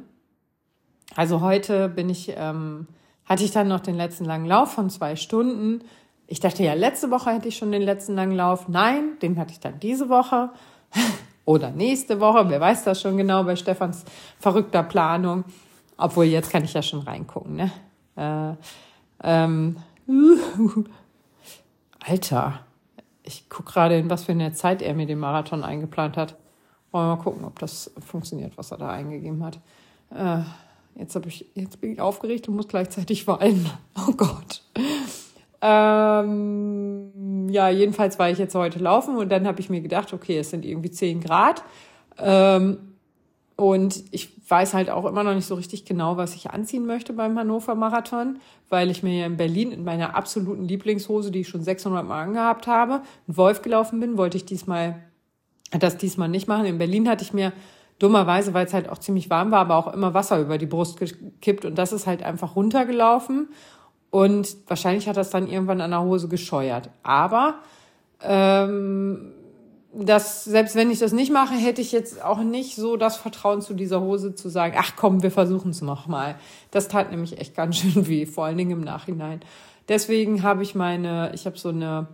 Also heute bin ich, ähm, hatte ich dann noch den letzten langen Lauf von zwei Stunden ich dachte ja, letzte Woche hätte ich schon den letzten langen Lauf. Nein, den hatte ich dann diese Woche oder nächste Woche. Wer weiß das schon genau bei Stefans verrückter Planung. Obwohl, jetzt kann ich ja schon reingucken. Ne? Äh, ähm, Alter, ich gucke gerade, in was für eine Zeit er mir den Marathon eingeplant hat. Wollen wir mal gucken, ob das funktioniert, was er da eingegeben hat. Äh, jetzt, hab ich, jetzt bin ich aufgeregt und muss gleichzeitig weinen. Oh Gott. Ähm, ja, jedenfalls war ich jetzt heute laufen und dann habe ich mir gedacht, okay, es sind irgendwie 10 Grad. Ähm, und ich weiß halt auch immer noch nicht so richtig genau, was ich anziehen möchte beim Hannover Marathon, weil ich mir ja in Berlin in meiner absoluten Lieblingshose, die ich schon 600 Mal angehabt habe, einen Wolf gelaufen bin, wollte ich diesmal das diesmal nicht machen. In Berlin hatte ich mir dummerweise, weil es halt auch ziemlich warm war, aber auch immer Wasser über die Brust gekippt und das ist halt einfach runtergelaufen und wahrscheinlich hat das dann irgendwann an der Hose gescheuert. Aber ähm, das, selbst wenn ich das nicht mache, hätte ich jetzt auch nicht so das Vertrauen zu dieser Hose zu sagen, ach komm, wir versuchen es nochmal. Das tat nämlich echt ganz schön weh, vor allen Dingen im Nachhinein. Deswegen habe ich meine, ich habe so eine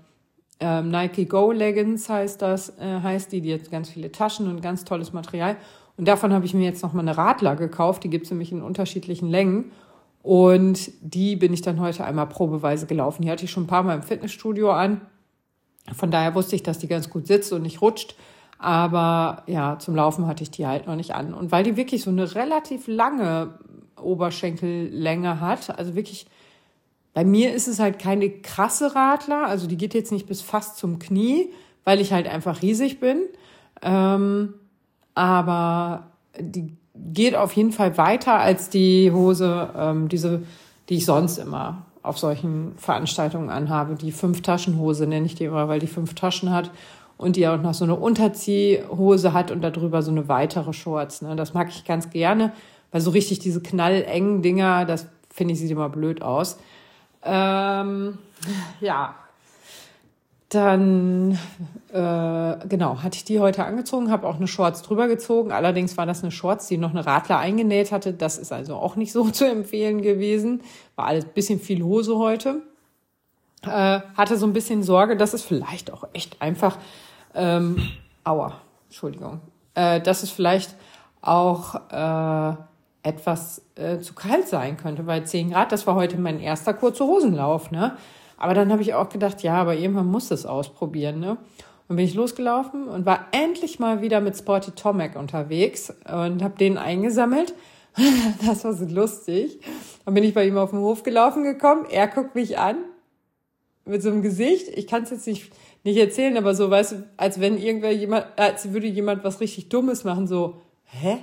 ähm, Nike Go Leggings heißt das, äh, heißt die, die hat ganz viele Taschen und ganz tolles Material. Und davon habe ich mir jetzt nochmal eine Radler gekauft, die gibt es nämlich in unterschiedlichen Längen. Und die bin ich dann heute einmal probeweise gelaufen. Die hatte ich schon ein paar Mal im Fitnessstudio an. Von daher wusste ich, dass die ganz gut sitzt und nicht rutscht. Aber ja, zum Laufen hatte ich die halt noch nicht an. Und weil die wirklich so eine relativ lange Oberschenkellänge hat, also wirklich, bei mir ist es halt keine krasse Radler, also die geht jetzt nicht bis fast zum Knie, weil ich halt einfach riesig bin. Ähm, aber die geht auf jeden Fall weiter als die Hose, ähm, diese, die ich sonst immer auf solchen Veranstaltungen anhabe. Die Fünf-Taschen-Hose nenne ich die immer, weil die fünf Taschen hat und die auch noch so eine Unterziehhose hat und darüber so eine weitere Shorts. Ne? Das mag ich ganz gerne, weil so richtig diese knallengen Dinger, das finde ich, sieht immer blöd aus. Ähm, ja, dann, äh, genau, hatte ich die heute angezogen, habe auch eine Shorts drüber gezogen. Allerdings war das eine Shorts, die noch eine Radler eingenäht hatte. Das ist also auch nicht so zu empfehlen gewesen. War alles bisschen viel Hose heute. Äh, hatte so ein bisschen Sorge, dass es vielleicht auch echt einfach, ähm, aua, Entschuldigung, äh, dass es vielleicht auch äh, etwas äh, zu kalt sein könnte, weil 10 Grad, das war heute mein erster kurze Hosenlauf, ne? Aber dann habe ich auch gedacht, ja, aber irgendwann muss es ausprobieren, ne? Und bin ich losgelaufen und war endlich mal wieder mit Sporty Tomac unterwegs und habe den eingesammelt. Das war so lustig. Dann bin ich bei ihm auf den Hof gelaufen gekommen. Er guckt mich an mit so einem Gesicht. Ich kann es jetzt nicht, nicht erzählen, aber so, weißt du, als wenn irgendwer jemand, als würde jemand was richtig Dummes machen, so, hä?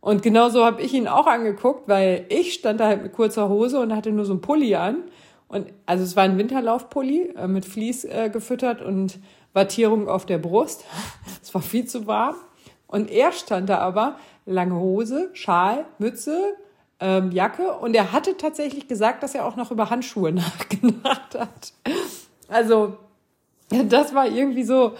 Und genau so habe ich ihn auch angeguckt, weil ich stand da halt mit kurzer Hose und hatte nur so ein Pulli an. Und also es war ein Winterlaufpulli äh, mit Vlies äh, gefüttert und Wattierung auf der Brust. es war viel zu warm. Und er stand da aber, lange Hose, Schal, Mütze, ähm, Jacke. Und er hatte tatsächlich gesagt, dass er auch noch über Handschuhe nachgedacht hat. Also das war irgendwie so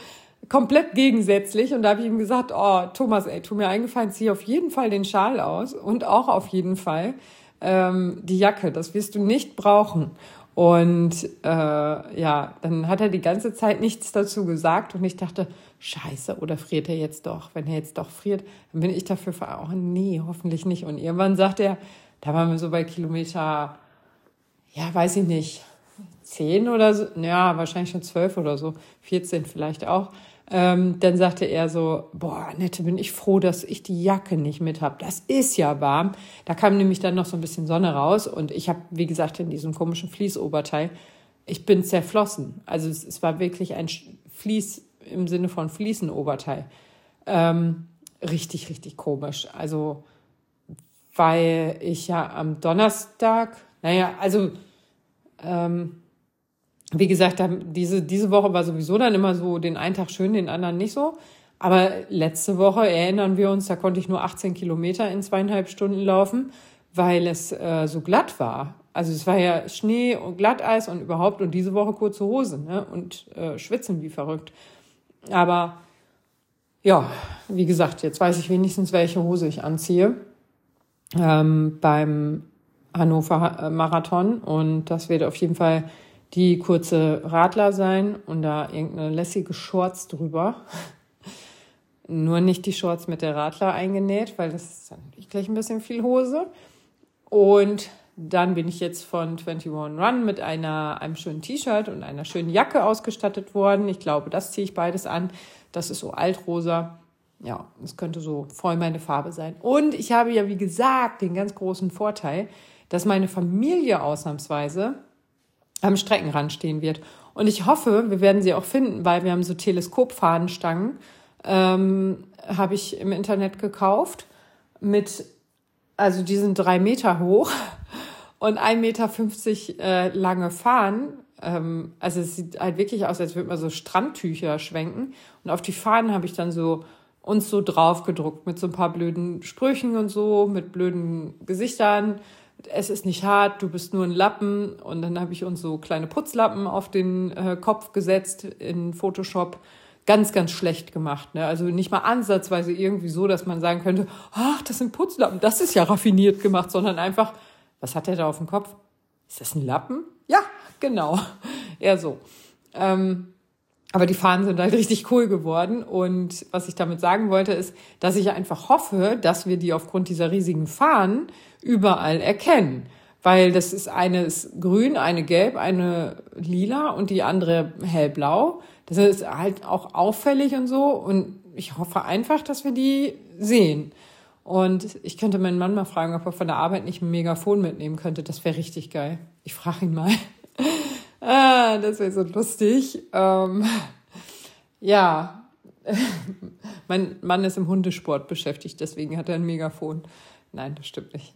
komplett gegensätzlich. Und da habe ich ihm gesagt, oh Thomas, ey, tu mir eingefallen, zieh auf jeden Fall den Schal aus und auch auf jeden Fall ähm, die Jacke. Das wirst du nicht brauchen. Und äh, ja, dann hat er die ganze Zeit nichts dazu gesagt und ich dachte, scheiße, oder friert er jetzt doch? Wenn er jetzt doch friert, dann bin ich dafür ver oh, nee, hoffentlich nicht. Und irgendwann sagt er, da waren wir so bei Kilometer, ja, weiß ich nicht, zehn oder so, ja, wahrscheinlich schon zwölf oder so, 14 vielleicht auch. Ähm, dann sagte er so, boah, Nette, bin ich froh, dass ich die Jacke nicht mit habe. Das ist ja warm. Da kam nämlich dann noch so ein bisschen Sonne raus und ich habe, wie gesagt, in diesem komischen Fließoberteil, ich bin zerflossen. Also es, es war wirklich ein Fließ im Sinne von Fliesenoberteil. Ähm, richtig, richtig komisch. Also, weil ich ja am Donnerstag, naja, also ähm, wie gesagt, diese, diese Woche war sowieso dann immer so den einen Tag schön, den anderen nicht so. Aber letzte Woche erinnern wir uns, da konnte ich nur 18 Kilometer in zweieinhalb Stunden laufen, weil es äh, so glatt war. Also es war ja Schnee und Glatteis und überhaupt und diese Woche kurze Hose ne? und äh, schwitzen wie verrückt. Aber ja, wie gesagt, jetzt weiß ich wenigstens, welche Hose ich anziehe ähm, beim Hannover Marathon und das wird auf jeden Fall die kurze Radler sein und da irgendeine lässige Shorts drüber. Nur nicht die Shorts mit der Radler eingenäht, weil das ist dann gleich ein bisschen viel Hose. Und dann bin ich jetzt von 21 Run mit einer, einem schönen T-Shirt und einer schönen Jacke ausgestattet worden. Ich glaube, das ziehe ich beides an. Das ist so altrosa. Ja, das könnte so voll meine Farbe sein. Und ich habe ja, wie gesagt, den ganz großen Vorteil, dass meine Familie ausnahmsweise am Streckenrand stehen wird. Und ich hoffe, wir werden sie auch finden, weil wir haben so Teleskopfahnenstangen, ähm, habe ich im Internet gekauft mit, also die sind drei Meter hoch und 1,50 Meter äh, lange Fahnen. Ähm, also es sieht halt wirklich aus, als würde man so Strandtücher schwenken. Und auf die Fahnen habe ich dann so uns so drauf gedruckt mit so ein paar blöden Sprüchen und so, mit blöden Gesichtern es ist nicht hart, du bist nur ein Lappen. Und dann habe ich uns so kleine Putzlappen auf den äh, Kopf gesetzt in Photoshop. Ganz, ganz schlecht gemacht. Ne? Also nicht mal ansatzweise irgendwie so, dass man sagen könnte, ach, das sind Putzlappen, das ist ja raffiniert gemacht, sondern einfach, was hat der da auf dem Kopf? Ist das ein Lappen? Ja, genau. Eher so. Ähm, aber die Fahnen sind halt richtig cool geworden. Und was ich damit sagen wollte, ist, dass ich einfach hoffe, dass wir die aufgrund dieser riesigen Fahnen überall erkennen. Weil das ist eine ist grün, eine gelb, eine lila und die andere hellblau. Das ist halt auch auffällig und so. Und ich hoffe einfach, dass wir die sehen. Und ich könnte meinen Mann mal fragen, ob er von der Arbeit nicht ein Megafon mitnehmen könnte. Das wäre richtig geil. Ich frage ihn mal. ah, das wäre so lustig. Ähm, ja, mein Mann ist im Hundesport beschäftigt, deswegen hat er ein Megafon. Nein, das stimmt nicht.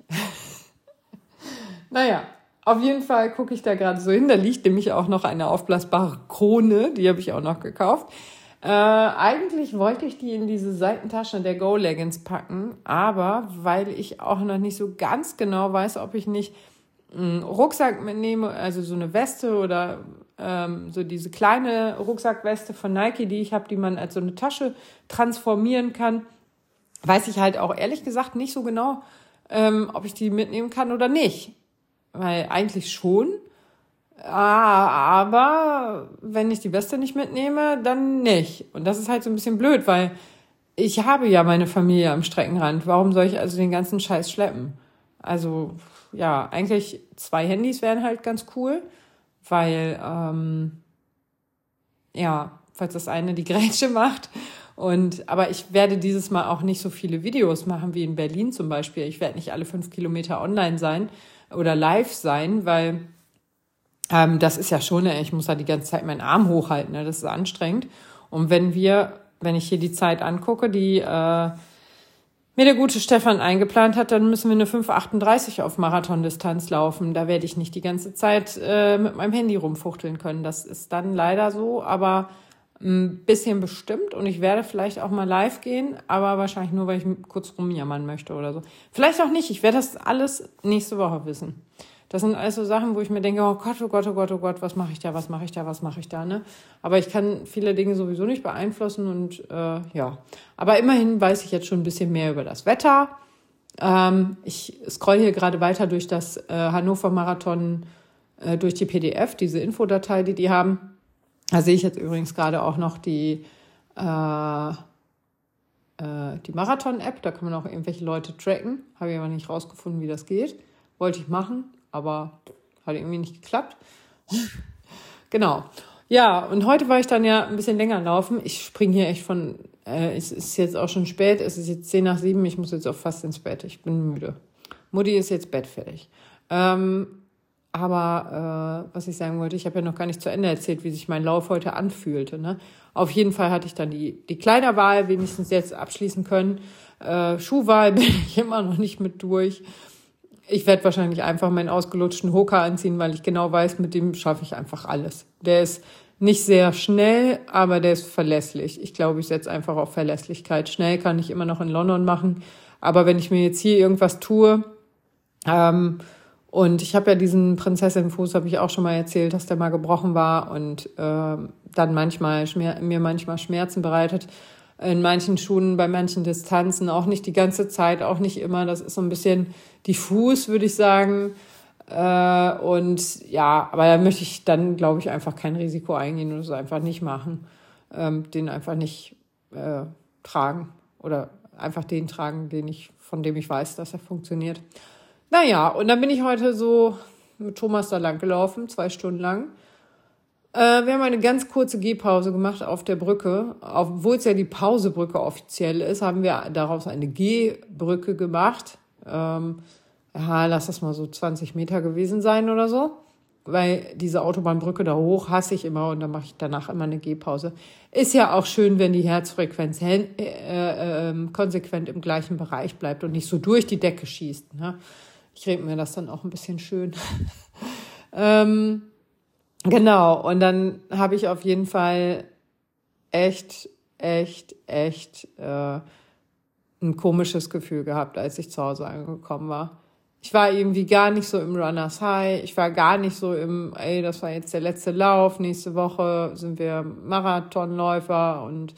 naja, auf jeden Fall gucke ich da gerade so hin. Da liegt nämlich auch noch eine aufblasbare Krone, die habe ich auch noch gekauft. Äh, eigentlich wollte ich die in diese Seitentasche der Go Leggings packen, aber weil ich auch noch nicht so ganz genau weiß, ob ich nicht einen Rucksack mitnehme, also so eine Weste oder ähm, so diese kleine Rucksackweste von Nike, die ich habe, die man als so eine Tasche transformieren kann weiß ich halt auch ehrlich gesagt nicht so genau, ähm, ob ich die mitnehmen kann oder nicht. Weil eigentlich schon. Ah, aber wenn ich die Weste nicht mitnehme, dann nicht. Und das ist halt so ein bisschen blöd, weil ich habe ja meine Familie am Streckenrand. Warum soll ich also den ganzen Scheiß schleppen? Also ja, eigentlich zwei Handys wären halt ganz cool, weil ähm, ja, falls das eine die Grätsche macht und, aber ich werde dieses Mal auch nicht so viele Videos machen wie in Berlin zum Beispiel. Ich werde nicht alle fünf Kilometer online sein oder live sein, weil ähm, das ist ja schon, ich muss da die ganze Zeit meinen Arm hochhalten, ne? das ist anstrengend. Und wenn wir, wenn ich hier die Zeit angucke, die äh, mir der gute Stefan eingeplant hat, dann müssen wir eine 5,38 auf Marathondistanz laufen. Da werde ich nicht die ganze Zeit äh, mit meinem Handy rumfuchteln können. Das ist dann leider so, aber ein bisschen bestimmt und ich werde vielleicht auch mal live gehen, aber wahrscheinlich nur, weil ich kurz rumjammern möchte oder so. Vielleicht auch nicht. Ich werde das alles nächste Woche wissen. Das sind alles so Sachen, wo ich mir denke, oh Gott, oh Gott, oh Gott, oh Gott, was mache ich da, was mache ich da, was mache ich da, ne? Aber ich kann viele Dinge sowieso nicht beeinflussen und äh, ja. Aber immerhin weiß ich jetzt schon ein bisschen mehr über das Wetter. Ähm, ich scroll hier gerade weiter durch das äh, Hannover Marathon äh, durch die PDF, diese Infodatei, die die haben. Da sehe ich jetzt übrigens gerade auch noch die, äh, äh, die Marathon-App. Da kann man auch irgendwelche Leute tracken. Habe ich aber nicht rausgefunden, wie das geht. Wollte ich machen, aber hat irgendwie nicht geklappt. genau. Ja, und heute war ich dann ja ein bisschen länger laufen. Ich springe hier echt von, äh, es ist jetzt auch schon spät, es ist jetzt 10 nach 7, ich muss jetzt auch fast ins Bett. Ich bin müde. Mutti ist jetzt bettfertig. Ähm, aber äh, was ich sagen wollte, ich habe ja noch gar nicht zu Ende erzählt, wie sich mein Lauf heute anfühlte. Ne? Auf jeden Fall hatte ich dann die, die Kleiderwahl wenigstens jetzt abschließen können. Äh, Schuhwahl bin ich immer noch nicht mit durch. Ich werde wahrscheinlich einfach meinen ausgelutschten Hoka anziehen, weil ich genau weiß, mit dem schaffe ich einfach alles. Der ist nicht sehr schnell, aber der ist verlässlich. Ich glaube, ich setze einfach auf Verlässlichkeit. Schnell kann ich immer noch in London machen. Aber wenn ich mir jetzt hier irgendwas tue, ähm, und ich habe ja diesen Prinzessin-Fuß, habe ich auch schon mal erzählt, dass der mal gebrochen war und äh, dann manchmal mir manchmal Schmerzen bereitet. In manchen Schuhen, bei manchen Distanzen, auch nicht die ganze Zeit, auch nicht immer. Das ist so ein bisschen diffus, würde ich sagen. Äh, und ja, aber da möchte ich dann, glaube ich, einfach kein Risiko eingehen und es einfach nicht machen. Ähm, den einfach nicht äh, tragen oder einfach den tragen, den ich, von dem ich weiß, dass er funktioniert. Naja, und dann bin ich heute so mit Thomas da lang gelaufen, zwei Stunden lang. Äh, wir haben eine ganz kurze Gehpause gemacht auf der Brücke. Obwohl es ja die Pausebrücke offiziell ist, haben wir daraus eine Gehbrücke gemacht. Ähm, ja, lass das mal so 20 Meter gewesen sein oder so. Weil diese Autobahnbrücke da hoch hasse ich immer und dann mache ich danach immer eine Gehpause. Ist ja auch schön, wenn die Herzfrequenz äh, äh, äh, konsequent im gleichen Bereich bleibt und nicht so durch die Decke schießt. Ne? Ich rede mir das dann auch ein bisschen schön. ähm, genau, und dann habe ich auf jeden Fall echt, echt, echt äh, ein komisches Gefühl gehabt, als ich zu Hause angekommen war. Ich war irgendwie gar nicht so im Runners High. Ich war gar nicht so im, ey, das war jetzt der letzte Lauf. Nächste Woche sind wir Marathonläufer und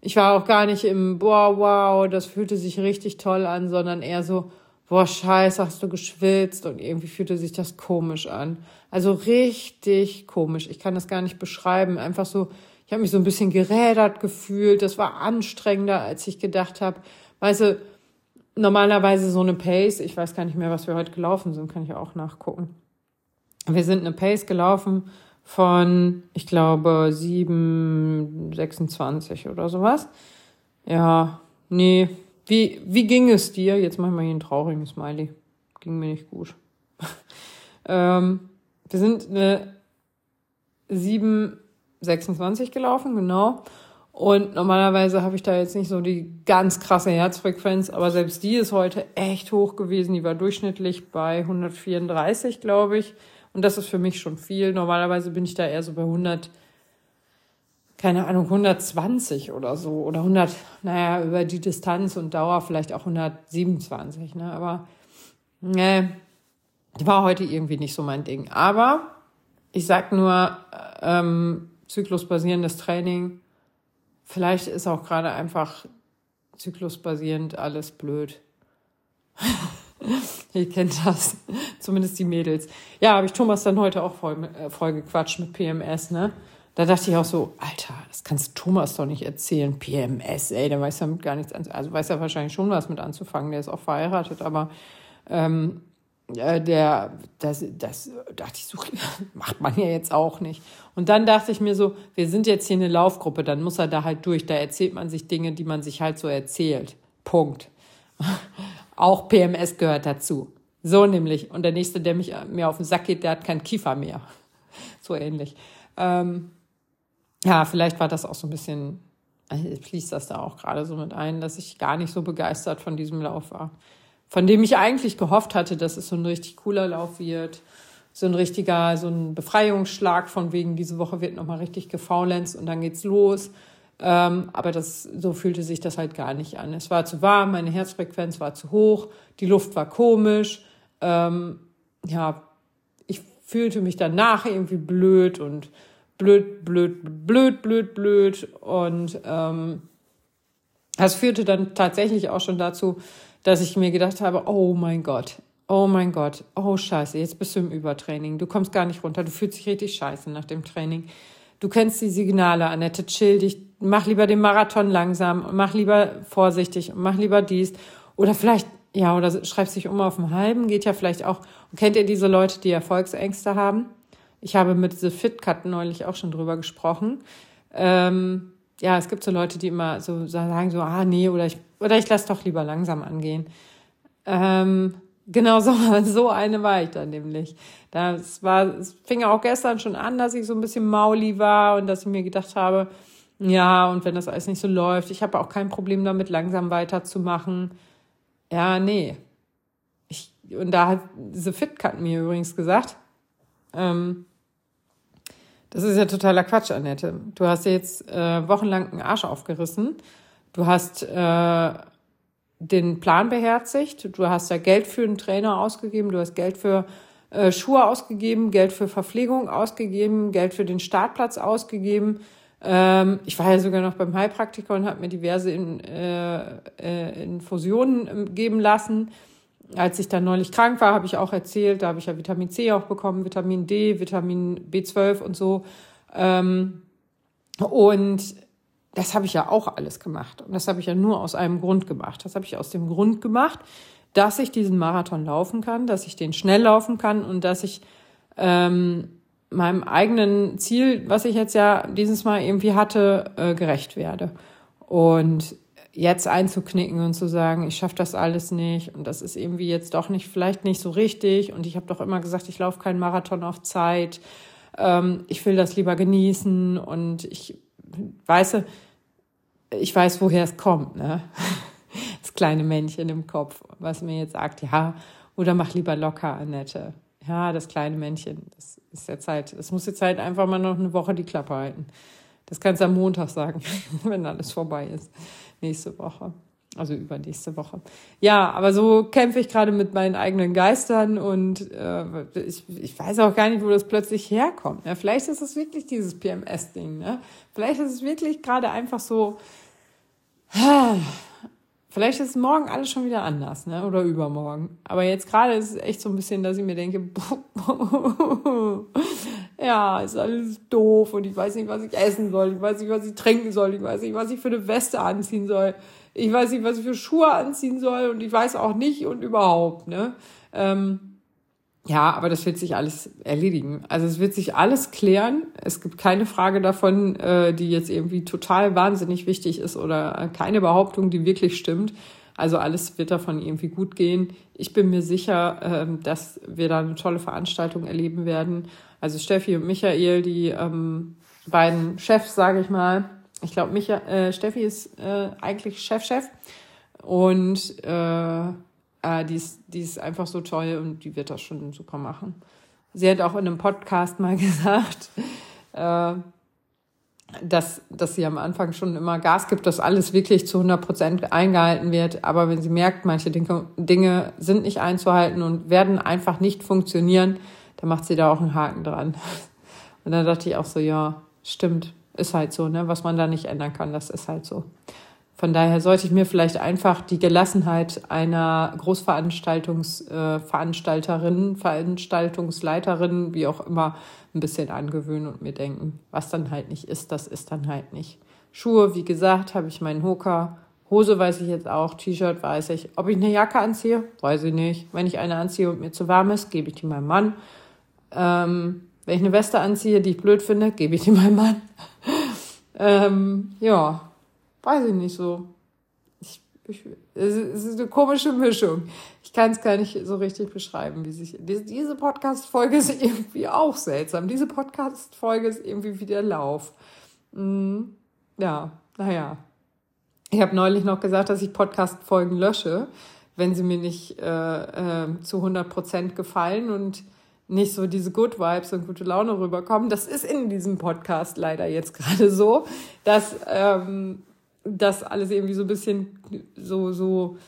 ich war auch gar nicht im, boah, wow, das fühlte sich richtig toll an, sondern eher so, boah, scheiße, hast du geschwitzt und irgendwie fühlte sich das komisch an. Also richtig komisch. Ich kann das gar nicht beschreiben. Einfach so, ich habe mich so ein bisschen gerädert gefühlt. Das war anstrengender, als ich gedacht habe. Weißt du, normalerweise so eine Pace, ich weiß gar nicht mehr, was wir heute gelaufen sind, kann ich auch nachgucken. Wir sind eine Pace gelaufen von, ich glaube, 7, 26 oder sowas. Ja, nee, wie, wie ging es dir? Jetzt mach ich mal hier einen traurigen Smiley. Ging mir nicht gut. ähm, wir sind eine 7,26 gelaufen, genau. Und normalerweise habe ich da jetzt nicht so die ganz krasse Herzfrequenz, aber selbst die ist heute echt hoch gewesen. Die war durchschnittlich bei 134, glaube ich. Und das ist für mich schon viel. Normalerweise bin ich da eher so bei 100, keine Ahnung, 120 oder so oder 100, naja, über die Distanz und Dauer vielleicht auch 127, ne, aber, ne, war heute irgendwie nicht so mein Ding. Aber ich sag nur, ähm, zyklusbasierendes Training, vielleicht ist auch gerade einfach zyklusbasierend alles blöd. Ihr kennt das, zumindest die Mädels. Ja, habe ich Thomas dann heute auch voll, äh, voll gequatscht mit PMS, ne? Da dachte ich auch so, Alter, das kannst Thomas doch nicht erzählen. PMS, ey, der weiß damit gar nichts anzufangen. Also weiß er wahrscheinlich schon was mit anzufangen, der ist auch verheiratet, aber ähm, äh, der, das, das dachte ich so, macht man ja jetzt auch nicht. Und dann dachte ich mir so, wir sind jetzt hier eine Laufgruppe, dann muss er da halt durch. Da erzählt man sich Dinge, die man sich halt so erzählt. Punkt. auch PMS gehört dazu. So nämlich. Und der nächste, der mich, mir auf den Sack geht, der hat keinen Kiefer mehr. So ähnlich. Ähm, ja, vielleicht war das auch so ein bisschen, äh, fließt das da auch gerade so mit ein, dass ich gar nicht so begeistert von diesem Lauf war. Von dem ich eigentlich gehofft hatte, dass es so ein richtig cooler Lauf wird. So ein richtiger, so ein Befreiungsschlag von wegen, diese Woche wird nochmal richtig gefaulenzt und dann geht's los. Ähm, aber das, so fühlte sich das halt gar nicht an. Es war zu warm, meine Herzfrequenz war zu hoch, die Luft war komisch. Ähm, ja, ich fühlte mich danach irgendwie blöd und blöd, blöd, blöd, blöd, blöd. Und ähm, das führte dann tatsächlich auch schon dazu, dass ich mir gedacht habe, oh mein Gott, oh mein Gott, oh scheiße, jetzt bist du im Übertraining, du kommst gar nicht runter, du fühlst dich richtig scheiße nach dem Training. Du kennst die Signale, Annette, chill dich, mach lieber den Marathon langsam, mach lieber vorsichtig, mach lieber dies. Oder vielleicht, ja, oder schreibst dich um auf den halben, geht ja vielleicht auch. Kennt ihr diese Leute, die Erfolgsängste haben? Ich habe mit The Fit Cut neulich auch schon drüber gesprochen. Ähm, ja, es gibt so Leute, die immer so sagen so, ah nee, oder ich, oder ich lass doch lieber langsam angehen. Ähm, genau so, so eine war ich dann nämlich. Das war, es fing auch gestern schon an, dass ich so ein bisschen mauli war und dass ich mir gedacht habe, ja, und wenn das alles nicht so läuft, ich habe auch kein Problem damit, langsam weiterzumachen. Ja, nee. Ich, und da hat The Fit Cut mir übrigens gesagt, ähm, das ist ja totaler Quatsch, Annette. Du hast jetzt äh, wochenlang einen Arsch aufgerissen. Du hast äh, den Plan beherzigt. Du hast ja Geld für einen Trainer ausgegeben. Du hast Geld für äh, Schuhe ausgegeben, Geld für Verpflegung ausgegeben, Geld für den Startplatz ausgegeben. Ähm, ich war ja sogar noch beim Heilpraktiker und habe mir diverse in, äh, äh, Infusionen ähm, geben lassen als ich dann neulich krank war, habe ich auch erzählt, da habe ich ja Vitamin C auch bekommen, Vitamin D, Vitamin B12 und so. Ähm, und das habe ich ja auch alles gemacht. Und das habe ich ja nur aus einem Grund gemacht. Das habe ich aus dem Grund gemacht, dass ich diesen Marathon laufen kann, dass ich den schnell laufen kann und dass ich ähm, meinem eigenen Ziel, was ich jetzt ja dieses Mal irgendwie hatte, äh, gerecht werde. Und jetzt einzuknicken und zu sagen, ich schaffe das alles nicht und das ist irgendwie jetzt doch nicht, vielleicht nicht so richtig und ich habe doch immer gesagt, ich laufe keinen Marathon auf Zeit, ähm, ich will das lieber genießen und ich weiß, ich weiß, woher es kommt, ne? Das kleine Männchen im Kopf, was mir jetzt sagt, ja, oder mach lieber locker, Annette. Ja, das kleine Männchen, das ist jetzt Zeit, das muss jetzt halt einfach mal noch eine Woche die Klappe halten. Das kannst du am Montag sagen, wenn alles vorbei ist nächste Woche. Also übernächste Woche. Ja, aber so kämpfe ich gerade mit meinen eigenen Geistern und äh, ich, ich weiß auch gar nicht, wo das plötzlich herkommt. Ne? Vielleicht ist es wirklich dieses PMS-Ding. Ne? Vielleicht ist es wirklich gerade einfach so. Vielleicht ist morgen alles schon wieder anders, ne? Oder übermorgen. Aber jetzt gerade ist es echt so ein bisschen, dass ich mir denke, ja, ist alles doof und ich weiß nicht, was ich essen soll, ich weiß nicht, was ich trinken soll, ich weiß nicht, was ich für eine Weste anziehen soll, ich weiß nicht, was ich für Schuhe anziehen soll und ich weiß auch nicht und überhaupt, ne? Ähm, ja, aber das wird sich alles erledigen. Also es wird sich alles klären. Es gibt keine Frage davon, äh, die jetzt irgendwie total wahnsinnig wichtig ist oder keine Behauptung, die wirklich stimmt. Also alles wird davon irgendwie gut gehen. Ich bin mir sicher, äh, dass wir da eine tolle Veranstaltung erleben werden. Also Steffi und Michael, die ähm, beiden Chefs, sage ich mal. Ich glaube, äh, Steffi ist äh, eigentlich Chef-Chef. Und äh, äh, die, ist, die ist einfach so toll und die wird das schon super machen. Sie hat auch in einem Podcast mal gesagt, äh, dass, dass sie am Anfang schon immer Gas gibt, dass alles wirklich zu 100 Prozent eingehalten wird. Aber wenn sie merkt, manche Dinge, Dinge sind nicht einzuhalten und werden einfach nicht funktionieren, dann macht sie da auch einen Haken dran. Und dann dachte ich auch so, ja, stimmt, ist halt so, ne? Was man da nicht ändern kann, das ist halt so. Von daher sollte ich mir vielleicht einfach die Gelassenheit einer Großveranstaltungsveranstalterin, äh, Veranstaltungsleiterin, wie auch immer, ein bisschen angewöhnen und mir denken, was dann halt nicht ist, das ist dann halt nicht. Schuhe, wie gesagt, habe ich meinen Hoka. Hose weiß ich jetzt auch, T-Shirt weiß ich. Ob ich eine Jacke anziehe, weiß ich nicht. Wenn ich eine anziehe und mir zu warm ist, gebe ich die meinem Mann. Ähm, wenn ich eine Weste anziehe, die ich blöd finde, gebe ich die meinem Mann. ähm, ja, weiß ich nicht so. Ich, ich, es ist eine komische Mischung. Ich kann es gar nicht so richtig beschreiben, wie sich. Diese Podcast-Folge ist irgendwie auch seltsam. Diese Podcast-Folge ist irgendwie wie der Lauf. Hm, ja, naja. Ich habe neulich noch gesagt, dass ich Podcast-Folgen lösche, wenn sie mir nicht äh, äh, zu 100 Prozent gefallen und nicht so diese Good Vibes und gute Laune rüberkommen. Das ist in diesem Podcast leider jetzt gerade so, dass ähm, das alles irgendwie so ein bisschen so, so,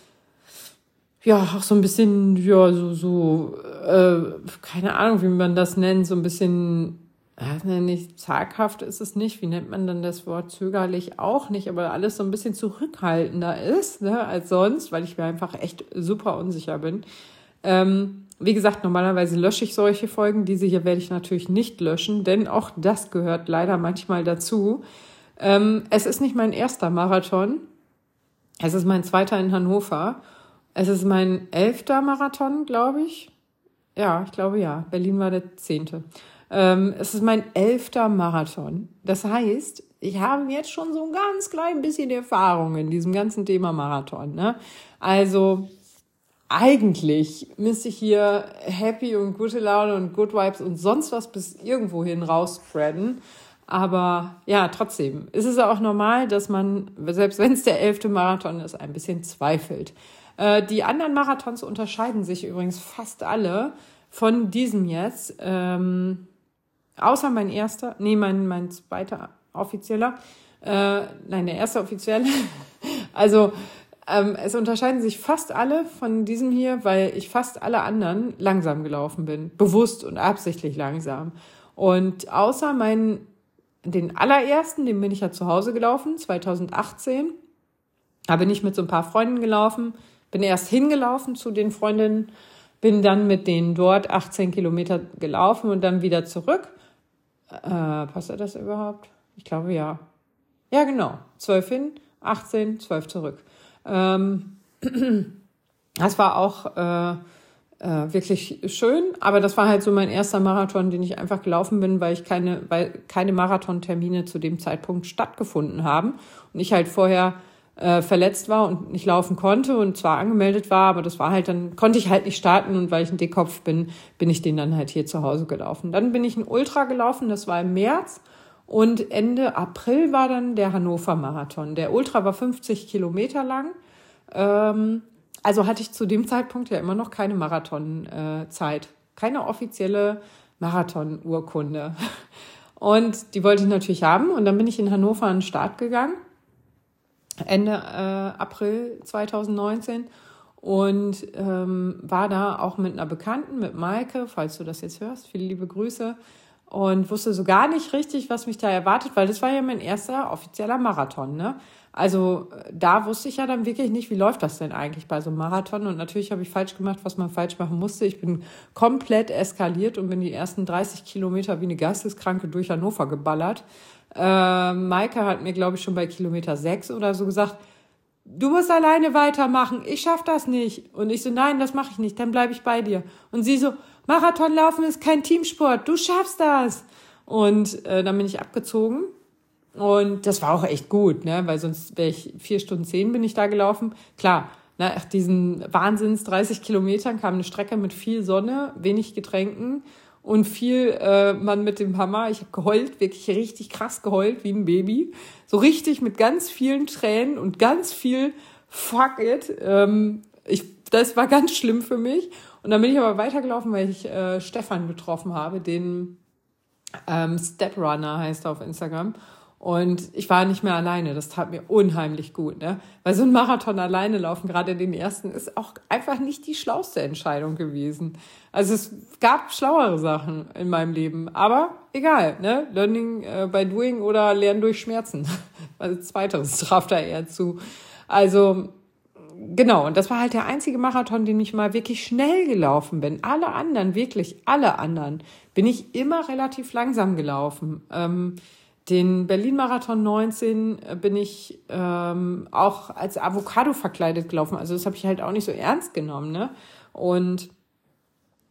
ja, auch so ein bisschen, ja, so, so, äh, keine Ahnung, wie man das nennt, so ein bisschen, äh, nicht zaghaft ist es nicht, wie nennt man dann das Wort zögerlich auch nicht, aber alles so ein bisschen zurückhaltender ist, ne, als sonst, weil ich mir einfach echt super unsicher bin. Ähm, wie gesagt, normalerweise lösche ich solche Folgen. Diese hier werde ich natürlich nicht löschen, denn auch das gehört leider manchmal dazu. Ähm, es ist nicht mein erster Marathon. Es ist mein zweiter in Hannover. Es ist mein elfter Marathon, glaube ich. Ja, ich glaube ja. Berlin war der zehnte. Ähm, es ist mein elfter Marathon. Das heißt, ich habe jetzt schon so ein ganz klein bisschen Erfahrung in diesem ganzen Thema Marathon. Ne? Also eigentlich müsste ich hier happy und gute Laune und good vibes und sonst was bis irgendwo hin rausspreaden. Aber ja, trotzdem ist es auch normal, dass man, selbst wenn es der elfte Marathon ist, ein bisschen zweifelt. Äh, die anderen Marathons unterscheiden sich übrigens fast alle von diesem jetzt. Ähm, außer mein erster, nee, mein, mein zweiter offizieller. Äh, nein, der erste offizielle. also ähm, es unterscheiden sich fast alle von diesem hier, weil ich fast alle anderen langsam gelaufen bin. Bewusst und absichtlich langsam. Und außer meinen, den allerersten, den bin ich ja zu Hause gelaufen, 2018. Da bin ich mit so ein paar Freunden gelaufen bin erst hingelaufen zu den Freundinnen, bin dann mit denen dort 18 Kilometer gelaufen und dann wieder zurück. Äh, passt das überhaupt? Ich glaube ja. Ja, genau. 12 hin, 18, 12 zurück. Ähm, das war auch äh, äh, wirklich schön, aber das war halt so mein erster Marathon, den ich einfach gelaufen bin, weil ich keine, weil keine Marathontermine zu dem Zeitpunkt stattgefunden haben und ich halt vorher äh, verletzt war und nicht laufen konnte und zwar angemeldet war, aber das war halt dann, konnte ich halt nicht starten und weil ich ein Dickkopf bin, bin ich den dann halt hier zu Hause gelaufen. Dann bin ich ein Ultra gelaufen, das war im März und Ende April war dann der Hannover Marathon. Der Ultra war 50 Kilometer lang. Ähm, also hatte ich zu dem Zeitpunkt ja immer noch keine Marathonzeit, äh, keine offizielle Marathon-Urkunde. Und die wollte ich natürlich haben. Und dann bin ich in Hannover an den Start gegangen Ende äh, April 2019 und ähm, war da auch mit einer Bekannten, mit Maike, falls du das jetzt hörst, viele liebe Grüße und wusste so gar nicht richtig, was mich da erwartet, weil das war ja mein erster offizieller Marathon, ne? Also da wusste ich ja dann wirklich nicht, wie läuft das denn eigentlich bei so einem Marathon und natürlich habe ich falsch gemacht, was man falsch machen musste. Ich bin komplett eskaliert und bin die ersten 30 Kilometer wie eine Geisteskranke durch Hannover geballert äh, Maike hat mir, glaube ich, schon bei Kilometer sechs oder so gesagt, du musst alleine weitermachen, ich schaff das nicht. Und ich so, nein, das mache ich nicht, dann bleibe ich bei dir. Und sie so, Marathonlaufen ist kein Teamsport, du schaffst das. Und äh, dann bin ich abgezogen. Und das war auch echt gut, ne? weil sonst wäre ich vier Stunden zehn bin ich da gelaufen. Klar, nach diesen Wahnsinns 30 Kilometern kam eine Strecke mit viel Sonne, wenig Getränken und viel äh, man mit dem Hammer. Ich habe geheult, wirklich richtig krass geheult, wie ein Baby. So richtig mit ganz vielen Tränen und ganz viel Fuck it. Ähm, ich, das war ganz schlimm für mich. Und dann bin ich aber weitergelaufen, weil ich äh, Stefan getroffen habe, den ähm, Steprunner heißt er auf Instagram. Und ich war nicht mehr alleine. Das tat mir unheimlich gut, ne? Weil so ein Marathon alleine laufen, gerade den ersten, ist auch einfach nicht die schlauste Entscheidung gewesen. Also es gab schlauere Sachen in meinem Leben. Aber egal, ne? Learning äh, by doing oder Lernen durch Schmerzen. Also zweiteres traf da eher zu. Also, genau. Und das war halt der einzige Marathon, den ich mal wirklich schnell gelaufen bin. Alle anderen, wirklich alle anderen, bin ich immer relativ langsam gelaufen. Ähm, den Berlin-Marathon 19 äh, bin ich ähm, auch als Avocado verkleidet gelaufen. Also das habe ich halt auch nicht so ernst genommen. Ne? Und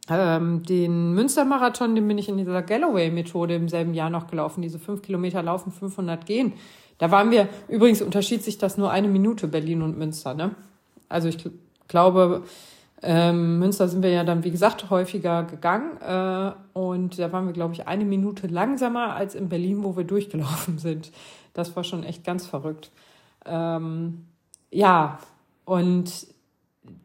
ähm, den Münster-Marathon, den bin ich in dieser Galloway-Methode im selben Jahr noch gelaufen. Diese fünf Kilometer laufen, 500 gehen. Da waren wir, übrigens unterschied sich das nur eine Minute, Berlin und Münster. Ne? Also ich glaube, ähm, Münster sind wir ja dann, wie gesagt, häufiger gegangen. Äh, und da waren wir, glaube ich, eine Minute langsamer als in Berlin, wo wir durchgelaufen sind. Das war schon echt ganz verrückt. Ähm, ja, und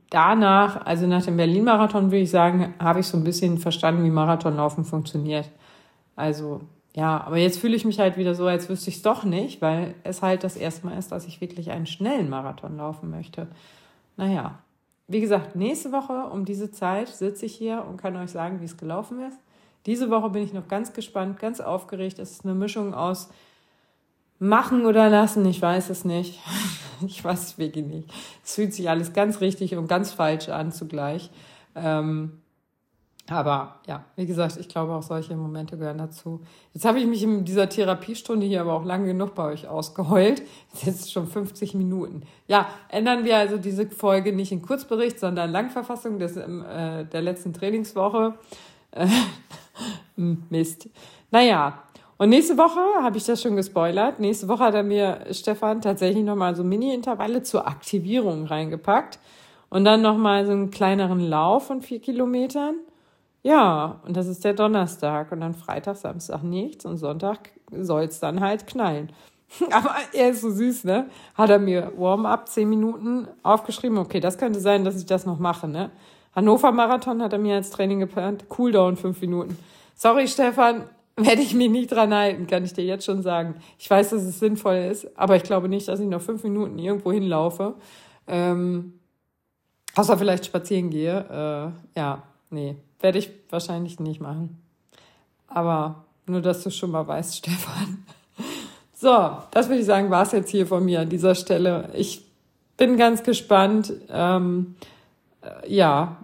danach, also nach dem Berlin-Marathon, würde ich sagen, habe ich so ein bisschen verstanden, wie Marathonlaufen funktioniert. Also, ja, aber jetzt fühle ich mich halt wieder so, als wüsste ich es doch nicht, weil es halt das erste Mal ist, dass ich wirklich einen schnellen Marathon laufen möchte. Naja, wie gesagt, nächste Woche um diese Zeit sitze ich hier und kann euch sagen, wie es gelaufen ist. Diese Woche bin ich noch ganz gespannt, ganz aufgeregt. Es ist eine Mischung aus machen oder lassen. Ich weiß es nicht. Ich weiß es wirklich nicht. Es fühlt sich alles ganz richtig und ganz falsch an zugleich. Ähm, aber ja, wie gesagt, ich glaube auch solche Momente gehören dazu. Jetzt habe ich mich in dieser Therapiestunde hier aber auch lange genug bei euch ausgeheult. Jetzt schon 50 Minuten. Ja, ändern wir also diese Folge nicht in Kurzbericht, sondern Langverfassung des, äh, der letzten Trainingswoche. Äh, Mist. Naja, und nächste Woche habe ich das schon gespoilert. Nächste Woche hat er mir Stefan tatsächlich nochmal so Mini-Intervalle zur Aktivierung reingepackt. Und dann nochmal so einen kleineren Lauf von vier Kilometern. Ja, und das ist der Donnerstag. Und dann Freitag, Samstag nichts. Und Sonntag soll es dann halt knallen. Aber er ist so süß, ne? Hat er mir Warm-up zehn Minuten aufgeschrieben. Okay, das könnte sein, dass ich das noch mache, ne? Hannover Marathon hat er mir als Training geplant. Cooldown fünf Minuten. Sorry, Stefan, werde ich mich nicht dran halten, kann ich dir jetzt schon sagen. Ich weiß, dass es sinnvoll ist, aber ich glaube nicht, dass ich noch fünf Minuten irgendwo hinlaufe. Ähm, außer vielleicht spazieren gehe. Äh, ja, nee, werde ich wahrscheinlich nicht machen. Aber nur, dass du schon mal weißt, Stefan. So, das würde ich sagen, war es jetzt hier von mir an dieser Stelle. Ich bin ganz gespannt. Ähm, äh, ja,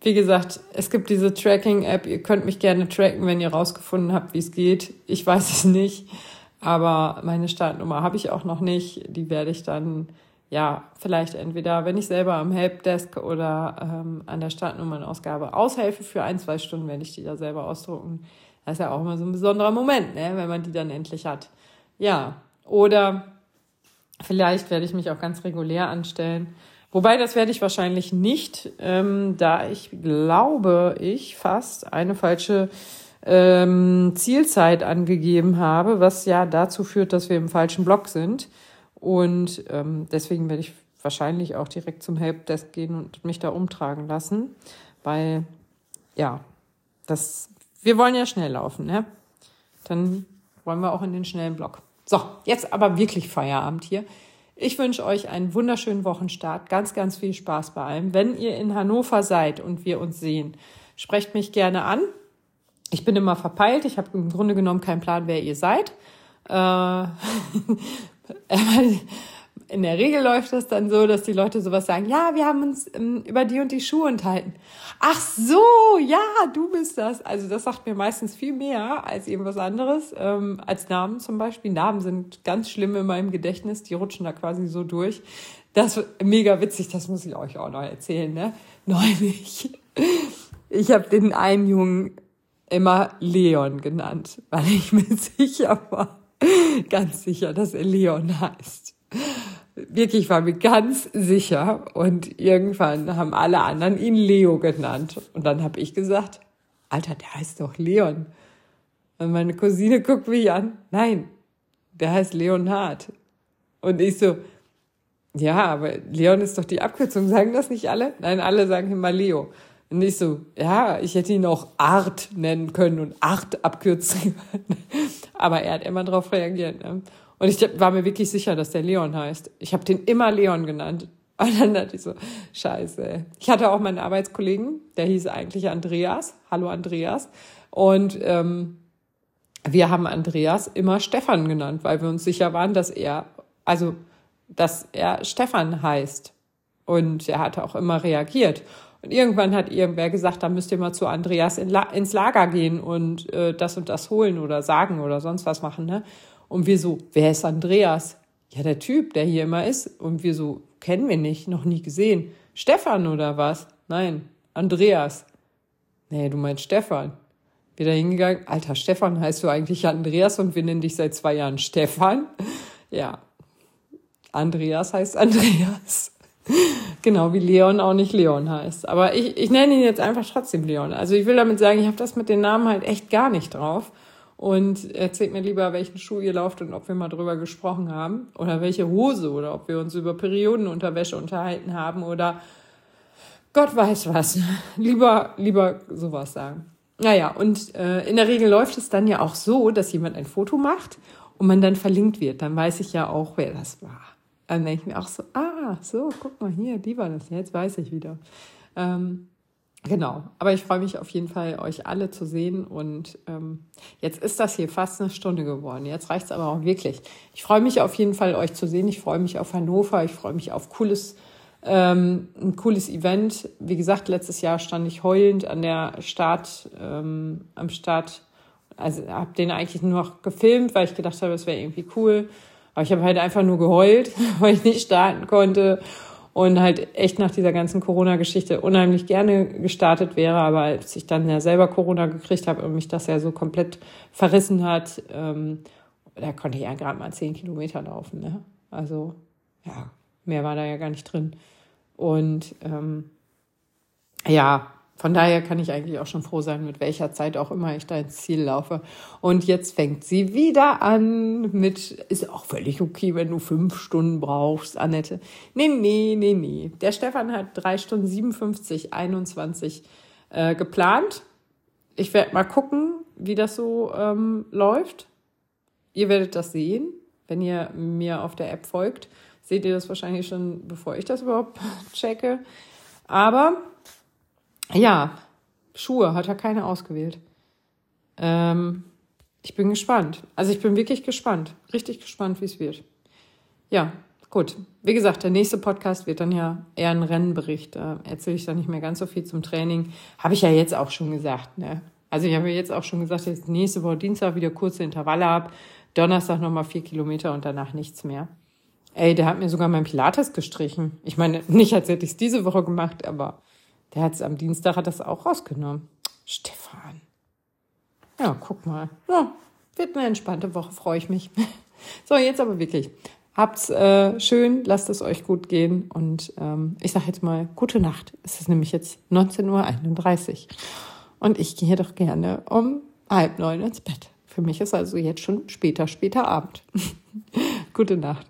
wie gesagt, es gibt diese Tracking-App. Ihr könnt mich gerne tracken, wenn ihr rausgefunden habt, wie es geht. Ich weiß es nicht, aber meine Startnummer habe ich auch noch nicht. Die werde ich dann, ja, vielleicht entweder, wenn ich selber am Helpdesk oder ähm, an der Startnummernausgabe aushelfe für ein, zwei Stunden, werde ich die da selber ausdrucken. Das ist ja auch immer so ein besonderer Moment, ne, wenn man die dann endlich hat. Ja, oder vielleicht werde ich mich auch ganz regulär anstellen Wobei, das werde ich wahrscheinlich nicht, ähm, da ich glaube, ich fast eine falsche ähm, Zielzeit angegeben habe, was ja dazu führt, dass wir im falschen Block sind. Und ähm, deswegen werde ich wahrscheinlich auch direkt zum Helpdesk gehen und mich da umtragen lassen, weil ja, das wir wollen ja schnell laufen, ne? Dann wollen wir auch in den schnellen Block. So, jetzt aber wirklich Feierabend hier. Ich wünsche euch einen wunderschönen Wochenstart, ganz, ganz viel Spaß bei allem. Wenn ihr in Hannover seid und wir uns sehen, sprecht mich gerne an. Ich bin immer verpeilt, ich habe im Grunde genommen keinen Plan, wer ihr seid. Äh, in der Regel läuft das dann so, dass die Leute sowas sagen, ja, wir haben uns ähm, über die und die Schuhe unterhalten. Ach so, ja, du bist das. Also das sagt mir meistens viel mehr als irgendwas anderes, ähm, als Namen zum Beispiel. Namen sind ganz schlimm in meinem Gedächtnis, die rutschen da quasi so durch. Das ist mega witzig, das muss ich euch auch noch erzählen, ne? Neulich. Ich habe den einen Jungen immer Leon genannt, weil ich mir sicher war, ganz sicher, dass er Leon heißt wirklich war mir ganz sicher. Und irgendwann haben alle anderen ihn Leo genannt. Und dann habe ich gesagt, Alter, der heißt doch Leon. Und meine Cousine guckt mich an. Nein, der heißt Leonhard. Und ich so, ja, aber Leon ist doch die Abkürzung. Sagen das nicht alle? Nein, alle sagen immer Leo. Und ich so, ja, ich hätte ihn auch Art nennen können und Art abkürzen können. Aber er hat immer darauf reagiert. Ne? Und ich war mir wirklich sicher, dass der Leon heißt. Ich habe den immer Leon genannt. Und dann dachte ich so, scheiße. Ich hatte auch meinen Arbeitskollegen, der hieß eigentlich Andreas. Hallo Andreas. Und ähm, wir haben Andreas immer Stefan genannt, weil wir uns sicher waren, dass er, also dass er Stefan heißt. Und er hatte auch immer reagiert. Und irgendwann hat irgendwer gesagt, da müsst ihr mal zu Andreas in La ins Lager gehen und äh, das und das holen oder sagen oder sonst was machen. Ne? Und wir so, wer ist Andreas? Ja, der Typ, der hier immer ist. Und wir so, kennen wir nicht, noch nie gesehen. Stefan oder was? Nein, Andreas. Nee, du meinst Stefan. Wieder hingegangen, alter Stefan heißt du eigentlich Andreas und wir nennen dich seit zwei Jahren Stefan. Ja, Andreas heißt Andreas. genau wie Leon auch nicht Leon heißt. Aber ich, ich nenne ihn jetzt einfach trotzdem Leon. Also ich will damit sagen, ich habe das mit den Namen halt echt gar nicht drauf und erzählt mir lieber, welchen Schuh ihr lauft und ob wir mal drüber gesprochen haben oder welche Hose oder ob wir uns über Periodenunterwäsche unterhalten haben oder Gott weiß was. Lieber, lieber sowas sagen. Naja, und äh, in der Regel läuft es dann ja auch so, dass jemand ein Foto macht und man dann verlinkt wird. Dann weiß ich ja auch, wer das war. Dann denke ich mir auch so, ah, so, guck mal hier, die war das. Jetzt weiß ich wieder. Ähm, Genau, aber ich freue mich auf jeden Fall, euch alle zu sehen. Und ähm, jetzt ist das hier fast eine Stunde geworden. Jetzt reicht's aber auch wirklich. Ich freue mich auf jeden Fall, euch zu sehen. Ich freue mich auf Hannover. Ich freue mich auf cooles Ähm, ein cooles Event. Wie gesagt, letztes Jahr stand ich heulend an der Start, ähm, am Start. Also habe den eigentlich nur noch gefilmt, weil ich gedacht habe, es wäre irgendwie cool. Aber ich habe halt einfach nur geheult, weil ich nicht starten konnte und halt echt nach dieser ganzen Corona-Geschichte unheimlich gerne gestartet wäre. Aber als ich dann ja selber Corona gekriegt habe und mich das ja so komplett verrissen hat, ähm, da konnte ich ja gerade mal zehn Kilometer laufen. Ne? Also ja, mehr war da ja gar nicht drin. Und ähm, ja, von daher kann ich eigentlich auch schon froh sein, mit welcher Zeit auch immer ich da ins Ziel laufe. Und jetzt fängt sie wieder an mit, ist auch völlig okay, wenn du fünf Stunden brauchst, Annette. Nee, nee, nee, nee. Der Stefan hat drei Stunden 57, 21 äh, geplant. Ich werde mal gucken, wie das so ähm, läuft. Ihr werdet das sehen, wenn ihr mir auf der App folgt. Seht ihr das wahrscheinlich schon, bevor ich das überhaupt checke. Aber ja, Schuhe hat er keine ausgewählt. Ähm, ich bin gespannt. Also ich bin wirklich gespannt. Richtig gespannt, wie es wird. Ja, gut. Wie gesagt, der nächste Podcast wird dann ja eher ein Rennenbericht. Da erzähle ich dann nicht mehr ganz so viel zum Training. Habe ich ja jetzt auch schon gesagt. Ne? Also ich habe jetzt auch schon gesagt, ich nächste Woche Dienstag wieder kurze Intervalle habe. Donnerstag nochmal vier Kilometer und danach nichts mehr. Ey, der hat mir sogar mein Pilates gestrichen. Ich meine, nicht als hätte ich es diese Woche gemacht, aber der hat es am Dienstag hat das auch rausgenommen. Stefan. Ja, guck mal. Ja, wird eine entspannte Woche, freue ich mich. So, jetzt aber wirklich. Habt's äh, schön, lasst es euch gut gehen und ähm, ich sage jetzt mal gute Nacht. Es ist nämlich jetzt 19.31 Uhr und ich gehe doch gerne um halb neun ins Bett. Für mich ist also jetzt schon später, später Abend. gute Nacht.